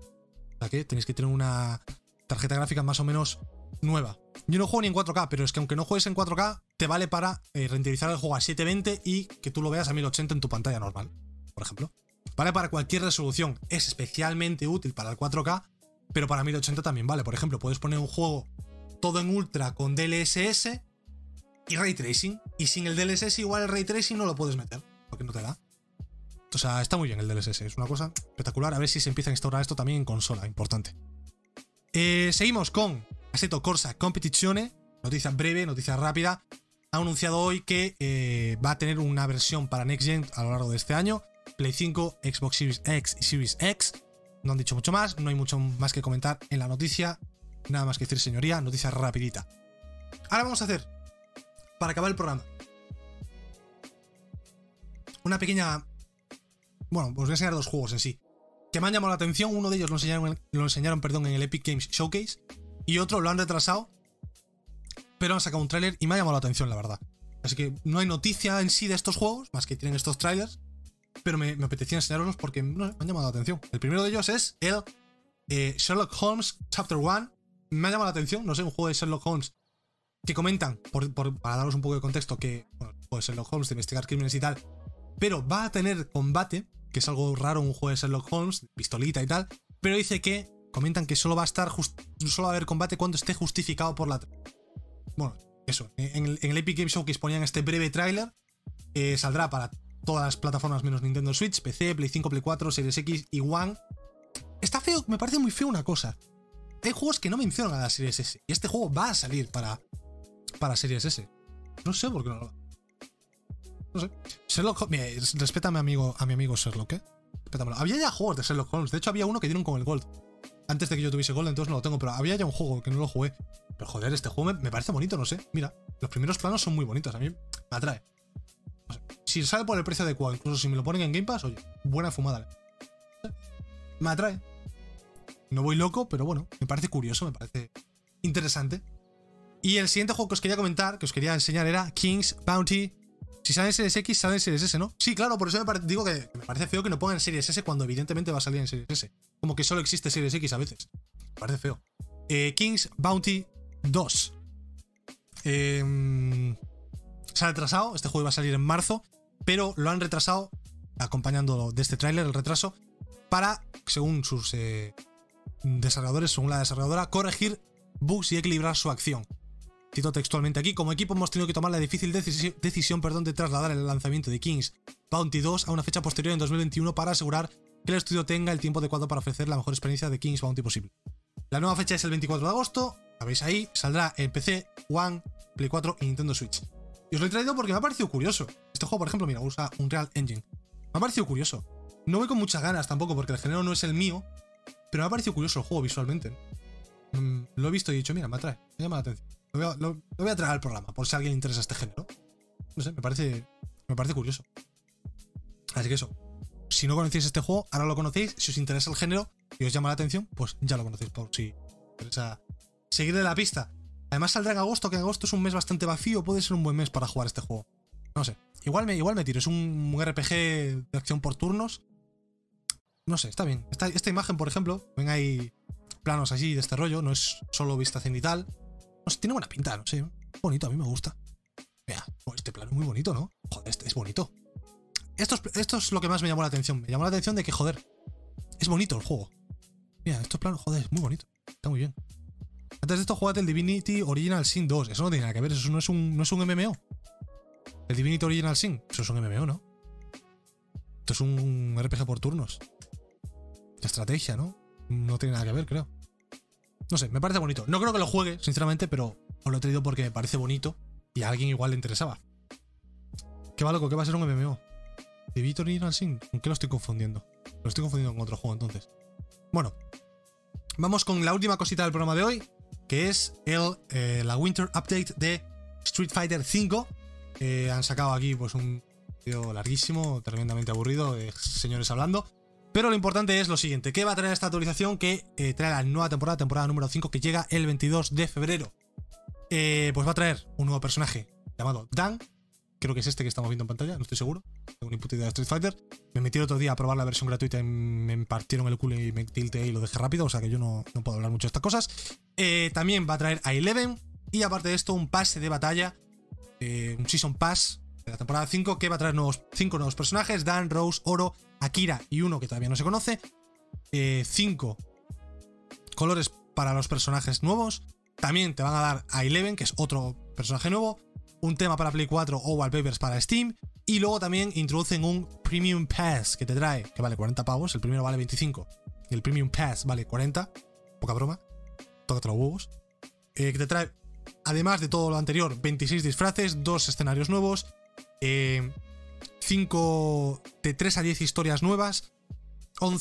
[SPEAKER 1] O sea que tenéis que tener una tarjeta gráfica más o menos nueva. Yo no juego ni en 4K, pero es que aunque no juegues en 4K, te vale para eh, renderizar el juego a 720 y que tú lo veas a 1080 en tu pantalla normal, por ejemplo. Vale para cualquier resolución. Es especialmente útil para el 4K, pero para 1080 también vale. Por ejemplo, puedes poner un juego todo en ultra con DLSS y ray tracing. Y sin el DLSS, igual el ray tracing no lo puedes meter, porque no te da. O sea, está muy bien el DLSS, es una cosa espectacular. A ver si se empieza a instaurar esto también en consola, importante. Eh, seguimos con Assetto Corsa Competizione, noticia breve, noticia rápida. Ha anunciado hoy que eh, va a tener una versión para Next Gen a lo largo de este año. Play 5, Xbox Series X y Series X. No han dicho mucho más, no hay mucho más que comentar en la noticia. Nada más que decir, señoría, noticia rapidita. Ahora vamos a hacer, para acabar el programa, una pequeña... Bueno, os voy a enseñar dos juegos en sí. Que me han llamado la atención. Uno de ellos lo enseñaron, lo enseñaron perdón, en el Epic Games Showcase. Y otro lo han retrasado. Pero han sacado un tráiler y me ha llamado la atención, la verdad. Así que no hay noticia en sí de estos juegos, más que tienen estos trailers. Pero me, apetecía enseñarlos porque me han llamado la atención. El primero de ellos es el eh, Sherlock Holmes Chapter 1 me ha llamado la atención, no sé, un juego de Sherlock Holmes que comentan, para daros un poco de contexto, que, bueno, de Sherlock Holmes, de investigar crímenes y tal, pero va a tener combate, que es algo raro un juego de Sherlock Holmes, pistolita y tal, pero dice que, comentan que solo va a estar, solo va a haber combate cuando esté justificado por la... Bueno, eso, en el, en el Epic Games Showcase ponían este breve tráiler, saldrá para todas las plataformas menos Nintendo Switch, PC, Play 5, Play 4, Series X y One. Está feo, me parece muy feo una cosa hay juegos que no mencionan a la Series S. Y este juego va a salir para, para Series S. No sé por qué no lo. No sé. Sherlock Holmes. Respeta a mi amigo, a mi amigo Sherlock, ¿eh? Respétamelo. Había ya juegos de Sherlock Holmes. De hecho, había uno que dieron con el Gold. Antes de que yo tuviese Gold, entonces no lo tengo. Pero había ya un juego que no lo jugué. Pero joder, este juego me, parece bonito, no sé. Mira, los primeros planos son muy bonitos. A mí me atrae. si sale por el precio adecuado, incluso si me lo ponen en Game Pass, oye, buena fumada. Me atrae. No voy loco, pero bueno, me parece curioso, me parece interesante. Y el siguiente juego que os quería comentar, que os quería enseñar era King's Bounty. Si sale en Series X, sale en Series S, ¿no? Sí, claro, por eso me digo que me parece feo que no pongan Series S cuando evidentemente va a salir en Series S. Como que solo existe Series X a veces. Me parece feo. Eh, King's Bounty 2. Eh, se ha retrasado, este juego iba a salir en marzo, pero lo han retrasado, acompañando de este tráiler, el retraso, para, según sus eh, desarrolladores, según la desarrolladora, corregir bugs y equilibrar su acción. Cito textualmente aquí, como equipo hemos tenido que tomar la difícil decisión perdón, de trasladar el lanzamiento de Kings Bounty 2 a una fecha posterior en 2021 para asegurar que el estudio tenga el tiempo adecuado para ofrecer la mejor experiencia de Kings Bounty posible. La nueva fecha es el 24 de agosto, la veis ahí, saldrá en PC, One, Play 4 y Nintendo Switch. Y os lo he traído porque me ha parecido curioso. Este juego, por ejemplo, mira, usa un Real Engine. Me ha parecido curioso. No voy con muchas ganas tampoco porque el género no es el mío, pero me ha parecido curioso el juego visualmente. Mm, lo he visto y he dicho, mira, me atrae, me llama la atención. Lo voy, a, traer al programa, por si a alguien le interesa este género. No sé, me parece, me parece curioso. Así que eso. Si no conocéis este juego, ahora lo conocéis. Si os interesa el género y os llama la atención, pues ya lo conocéis por si interesa seguirle la pista. Además saldrá en agosto, que agosto es un mes bastante vacío, puede ser un buen mes para jugar este juego. No sé. Igual me, igual me tiro, es un, RPG de acción por turnos. No sé, está bien. Esta, esta imagen, por ejemplo, ven ahí planos así de este rollo, no es solo vista cenital. No sé, tiene buena pinta, no sé. Bonito, a mí me gusta. Vea, oh, este plano es muy bonito, ¿no? Joder, este es bonito. Esto es, esto es lo que más me llamó la atención. Me llamó la atención de que, joder, es bonito el juego. Mira, estos planos, joder, es muy bonito. Está muy bien. Antes de esto, jugate el Divinity Original Sin 2. Eso no tiene nada que ver, eso no es un, no es un MMO. El Divinity Original Sin, eso es un MMO, ¿no? Esto es un RPG por turnos. De estrategia, ¿no? No tiene nada que ver, creo. No sé, me parece bonito. No creo que lo juegue, sinceramente, pero os lo he traído porque me parece bonito y a alguien igual le interesaba. ¿Qué va loco? ¿Qué va a ser un MMO? ¿Divinity Original Sin? ¿Con qué lo estoy confundiendo? Lo estoy confundiendo con otro juego entonces. Bueno, vamos con la última cosita del programa de hoy, que es el, eh, la Winter Update de Street Fighter V. han sacado aquí pues un video larguísimo, tremendamente aburrido, de señores hablando. Pero lo importante es lo siguiente, ¿qué va a traer esta actualización que eh, trae la nueva temporada, temporada número 5, que llega el 22 de febrero? Eh, pues va a traer un nuevo personaje llamado Dan, creo que es este que estamos viendo en pantalla, no estoy seguro, tengo ni puta de Street Fighter. Me metí el otro día a probar la versión gratuita y me partieron el culo y me tilté y lo dejé rápido, o sea que yo no, puedo hablar mucho de estas cosas. Eh, también va a traer a Eleven y aparte de esto un pase de batalla, un Season Pass de la temporada 5 que va a traer nuevos, 5 nuevos personajes, Dan, Rose, Oro, Akira y uno que todavía no se conoce. 5 colores para los personajes nuevos. También te van a dar a Eleven, que es otro personaje nuevo. Un tema para Play 4 o wallpapers para Steam. Y luego también introducen un Premium Pass que te trae, que vale 40 pavos, el primero vale 25 y el Premium Pass vale 40, poca broma, toca los huevos, eh, que te trae, además de todo lo anterior, 26 disfraces, dos escenarios nuevos, 5 eh, de 3 a 10 historias nuevas,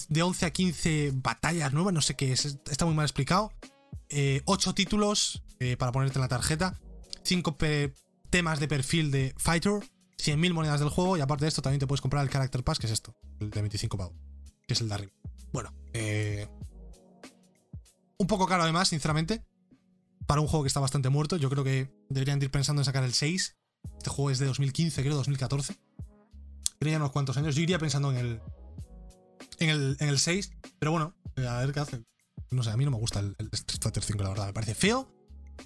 [SPEAKER 1] de 11 a 15 batallas nuevas, no sé qué es, está muy mal explicado, 8 eh, títulos para ponerte en la tarjeta, 5 temas de perfil de Fighter, 100.000 monedas del juego y aparte de esto también te puedes comprar el Character Pass, que es esto, el de 25 pavos, que es el de arriba. Bueno, eh, un poco caro además, sinceramente, para un juego que está bastante muerto. Yo creo que deberían ir pensando en sacar el 6. Este juego es de 2015, creo, 2014. Tiene ya unos cuantos años. Yo iría pensando en el, en el, en el 6, pero bueno, a ver qué hace. No sé, a mí no me gusta el, el Street Fighter 5, la verdad. Me parece feo,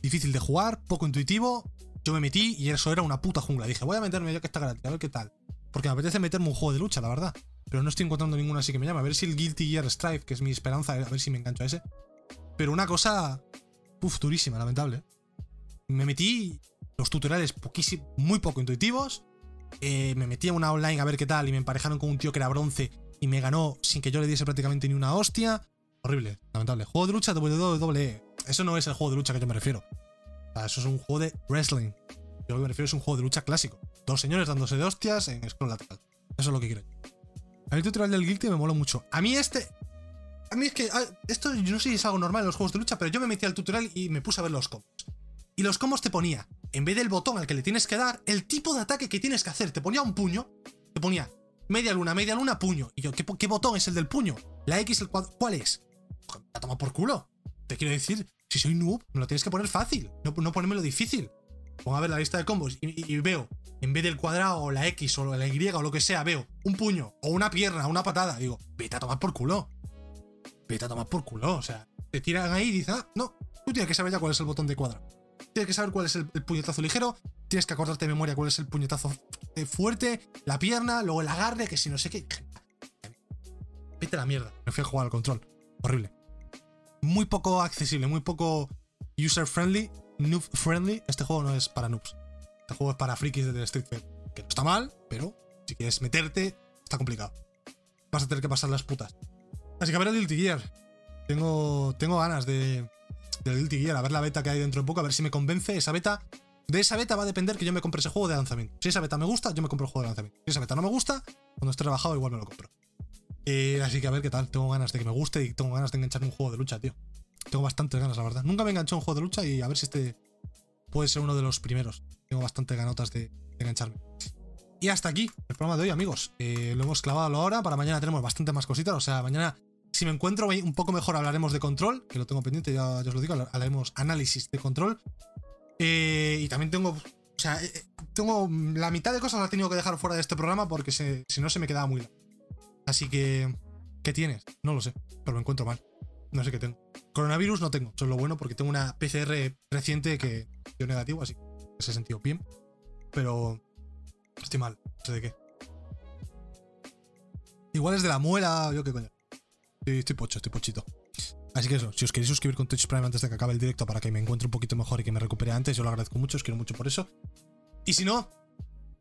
[SPEAKER 1] difícil de jugar, poco intuitivo yo me metí y eso era una puta jungla. Dije, voy a meterme yo que está gratis, a ver qué tal. Porque me apetece meterme un juego de lucha, la verdad. Pero no estoy encontrando ninguno así que me llame. A ver si el Guilty Gear Strife, que es mi esperanza, a ver si me engancho a ese. Pero una cosa. Uf, durísima, lamentable. Me metí. Los tutoriales poquísimo, muy poco intuitivos. Eh, me metí a una online a ver qué tal y me emparejaron con un tío que era bronce y me ganó sin que yo le diese prácticamente ni una hostia. Horrible, lamentable. Juego de lucha WWE. Eso no es el juego de lucha que yo me refiero eso es un juego de wrestling. Yo lo que me refiero es un juego de lucha clásico. Dos señores dándose de hostias en scroll lateral. Eso es lo que quiero. A mí el tutorial del Guilty me mola mucho. A mí este. A mí es que. Ah, esto yo no sé si es algo normal en los juegos de lucha, pero yo me metí al tutorial y me puse a ver los combos. Y los combos te ponía, en vez del botón al que le tienes que dar, el tipo de ataque que tienes que hacer. Te ponía un puño, te ponía media luna, media luna, puño. Y yo, ¿qué, botón es el del puño? La X, el cuadro. ¿Cuál es? La toma por culo. Te quiero decir, si soy noob, me lo tienes que poner fácil, no, no ponérmelo difícil. Pongo a ver la lista de combos y, veo, en vez del cuadrado o la X o la Y o lo que sea, veo un puño o una pierna o una patada. Digo, vete a tomar por culo. Vete a tomar por culo. O sea, te tiran ahí y dices, ah, no, tú tienes que saber ya cuál es el botón de cuadrado. Tienes que saber cuál es el, puñetazo ligero, tienes que acordarte de memoria cuál es el puñetazo fuerte, la pierna, luego el agarre, que si no sé qué. Vete la mierda. Me fui a jugar al control. Horrible muy poco accesible, muy poco user friendly, noob friendly. Este juego no es para noobs. Este juego es para frikis de Street Fighter. Que no está mal, pero si quieres meterte, está complicado. Vas a tener que pasar las putas. Así que a ver el Guilty. Tengo, tengo ganas de, del Guilty Gear, a ver la beta que hay dentro de poco, a ver si me convence esa beta. De esa beta va a depender que yo me compre ese juego de lanzamiento. Si esa beta me gusta, yo me compro el juego de lanzamiento. Si esa beta no me gusta, cuando esté rebajado igual me lo compro. Eh, así que a ver qué tal. Tengo ganas de que me guste y tengo ganas de engancharme un juego de lucha, tío. Tengo bastantes ganas, la verdad. Nunca me enganchado un juego de lucha y a ver si este puede ser uno de los primeros. Tengo bastante ganotas de, engancharme. Y hasta aquí el programa de hoy, amigos. Eh, lo hemos clavado ahora. Para mañana tenemos bastante más cositas. O sea, mañana, si me encuentro un poco mejor, hablaremos de control, que lo tengo pendiente, ya, os lo digo. Hablaremos análisis de control. Eh, y también tengo. O sea, eh, tengo. La mitad de cosas las he tenido que dejar fuera de este programa porque si no se me quedaba muy largo. Así que. ¿Qué tienes? No lo sé, pero me encuentro mal. No sé qué tengo. Coronavirus no tengo, eso es lo bueno porque tengo una PCR reciente que dio negativo, así que en ese sentido bien. Pero estoy mal, no sé de qué. Igual es de la muela, yo qué coño. Estoy, pocho, estoy pochito. Así que eso, si os queréis suscribir con Twitch Prime antes de que acabe el directo para que me encuentre un poquito mejor y que me recupere antes, yo lo agradezco mucho, os quiero mucho por eso. Y si no,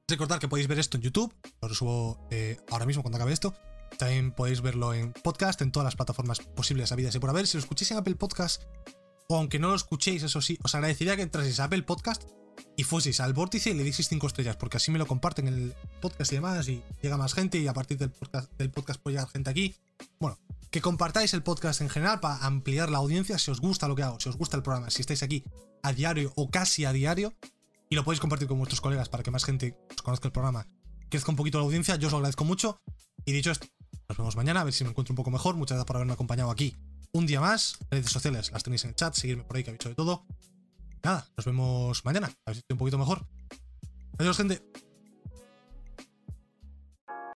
[SPEAKER 1] recordad que podéis ver esto en YouTube, lo subo eh, ahora mismo cuando acabe esto. También podéis verlo en podcast, en todas las plataformas posibles, habidas y por haber. Si lo escuchéis en Apple Podcast, o aunque no lo escuchéis, eso sí, os agradecería que entraseis a Apple Podcast y fueseis al vórtice y le dieseis 5 estrellas, porque así me lo comparten en el podcast y demás, y llega más gente, y a partir del podcast, del podcast puede llegar gente aquí. Bueno, que compartáis el podcast en general para ampliar la audiencia, si os gusta lo que hago, si os gusta el programa, si estáis aquí a diario o casi a diario, y lo podéis compartir con vuestros colegas para que más gente os conozca el programa, crezca un poquito la audiencia, yo os lo agradezco mucho. Y dicho esto, nos vemos mañana, a ver si me encuentro un poco mejor. Muchas gracias por haberme acompañado aquí un día más. Redes sociales las tenéis en el chat, seguirme por ahí que habéis de todo. Nada, nos vemos mañana, a ver si estoy un poquito mejor. Adiós, gente.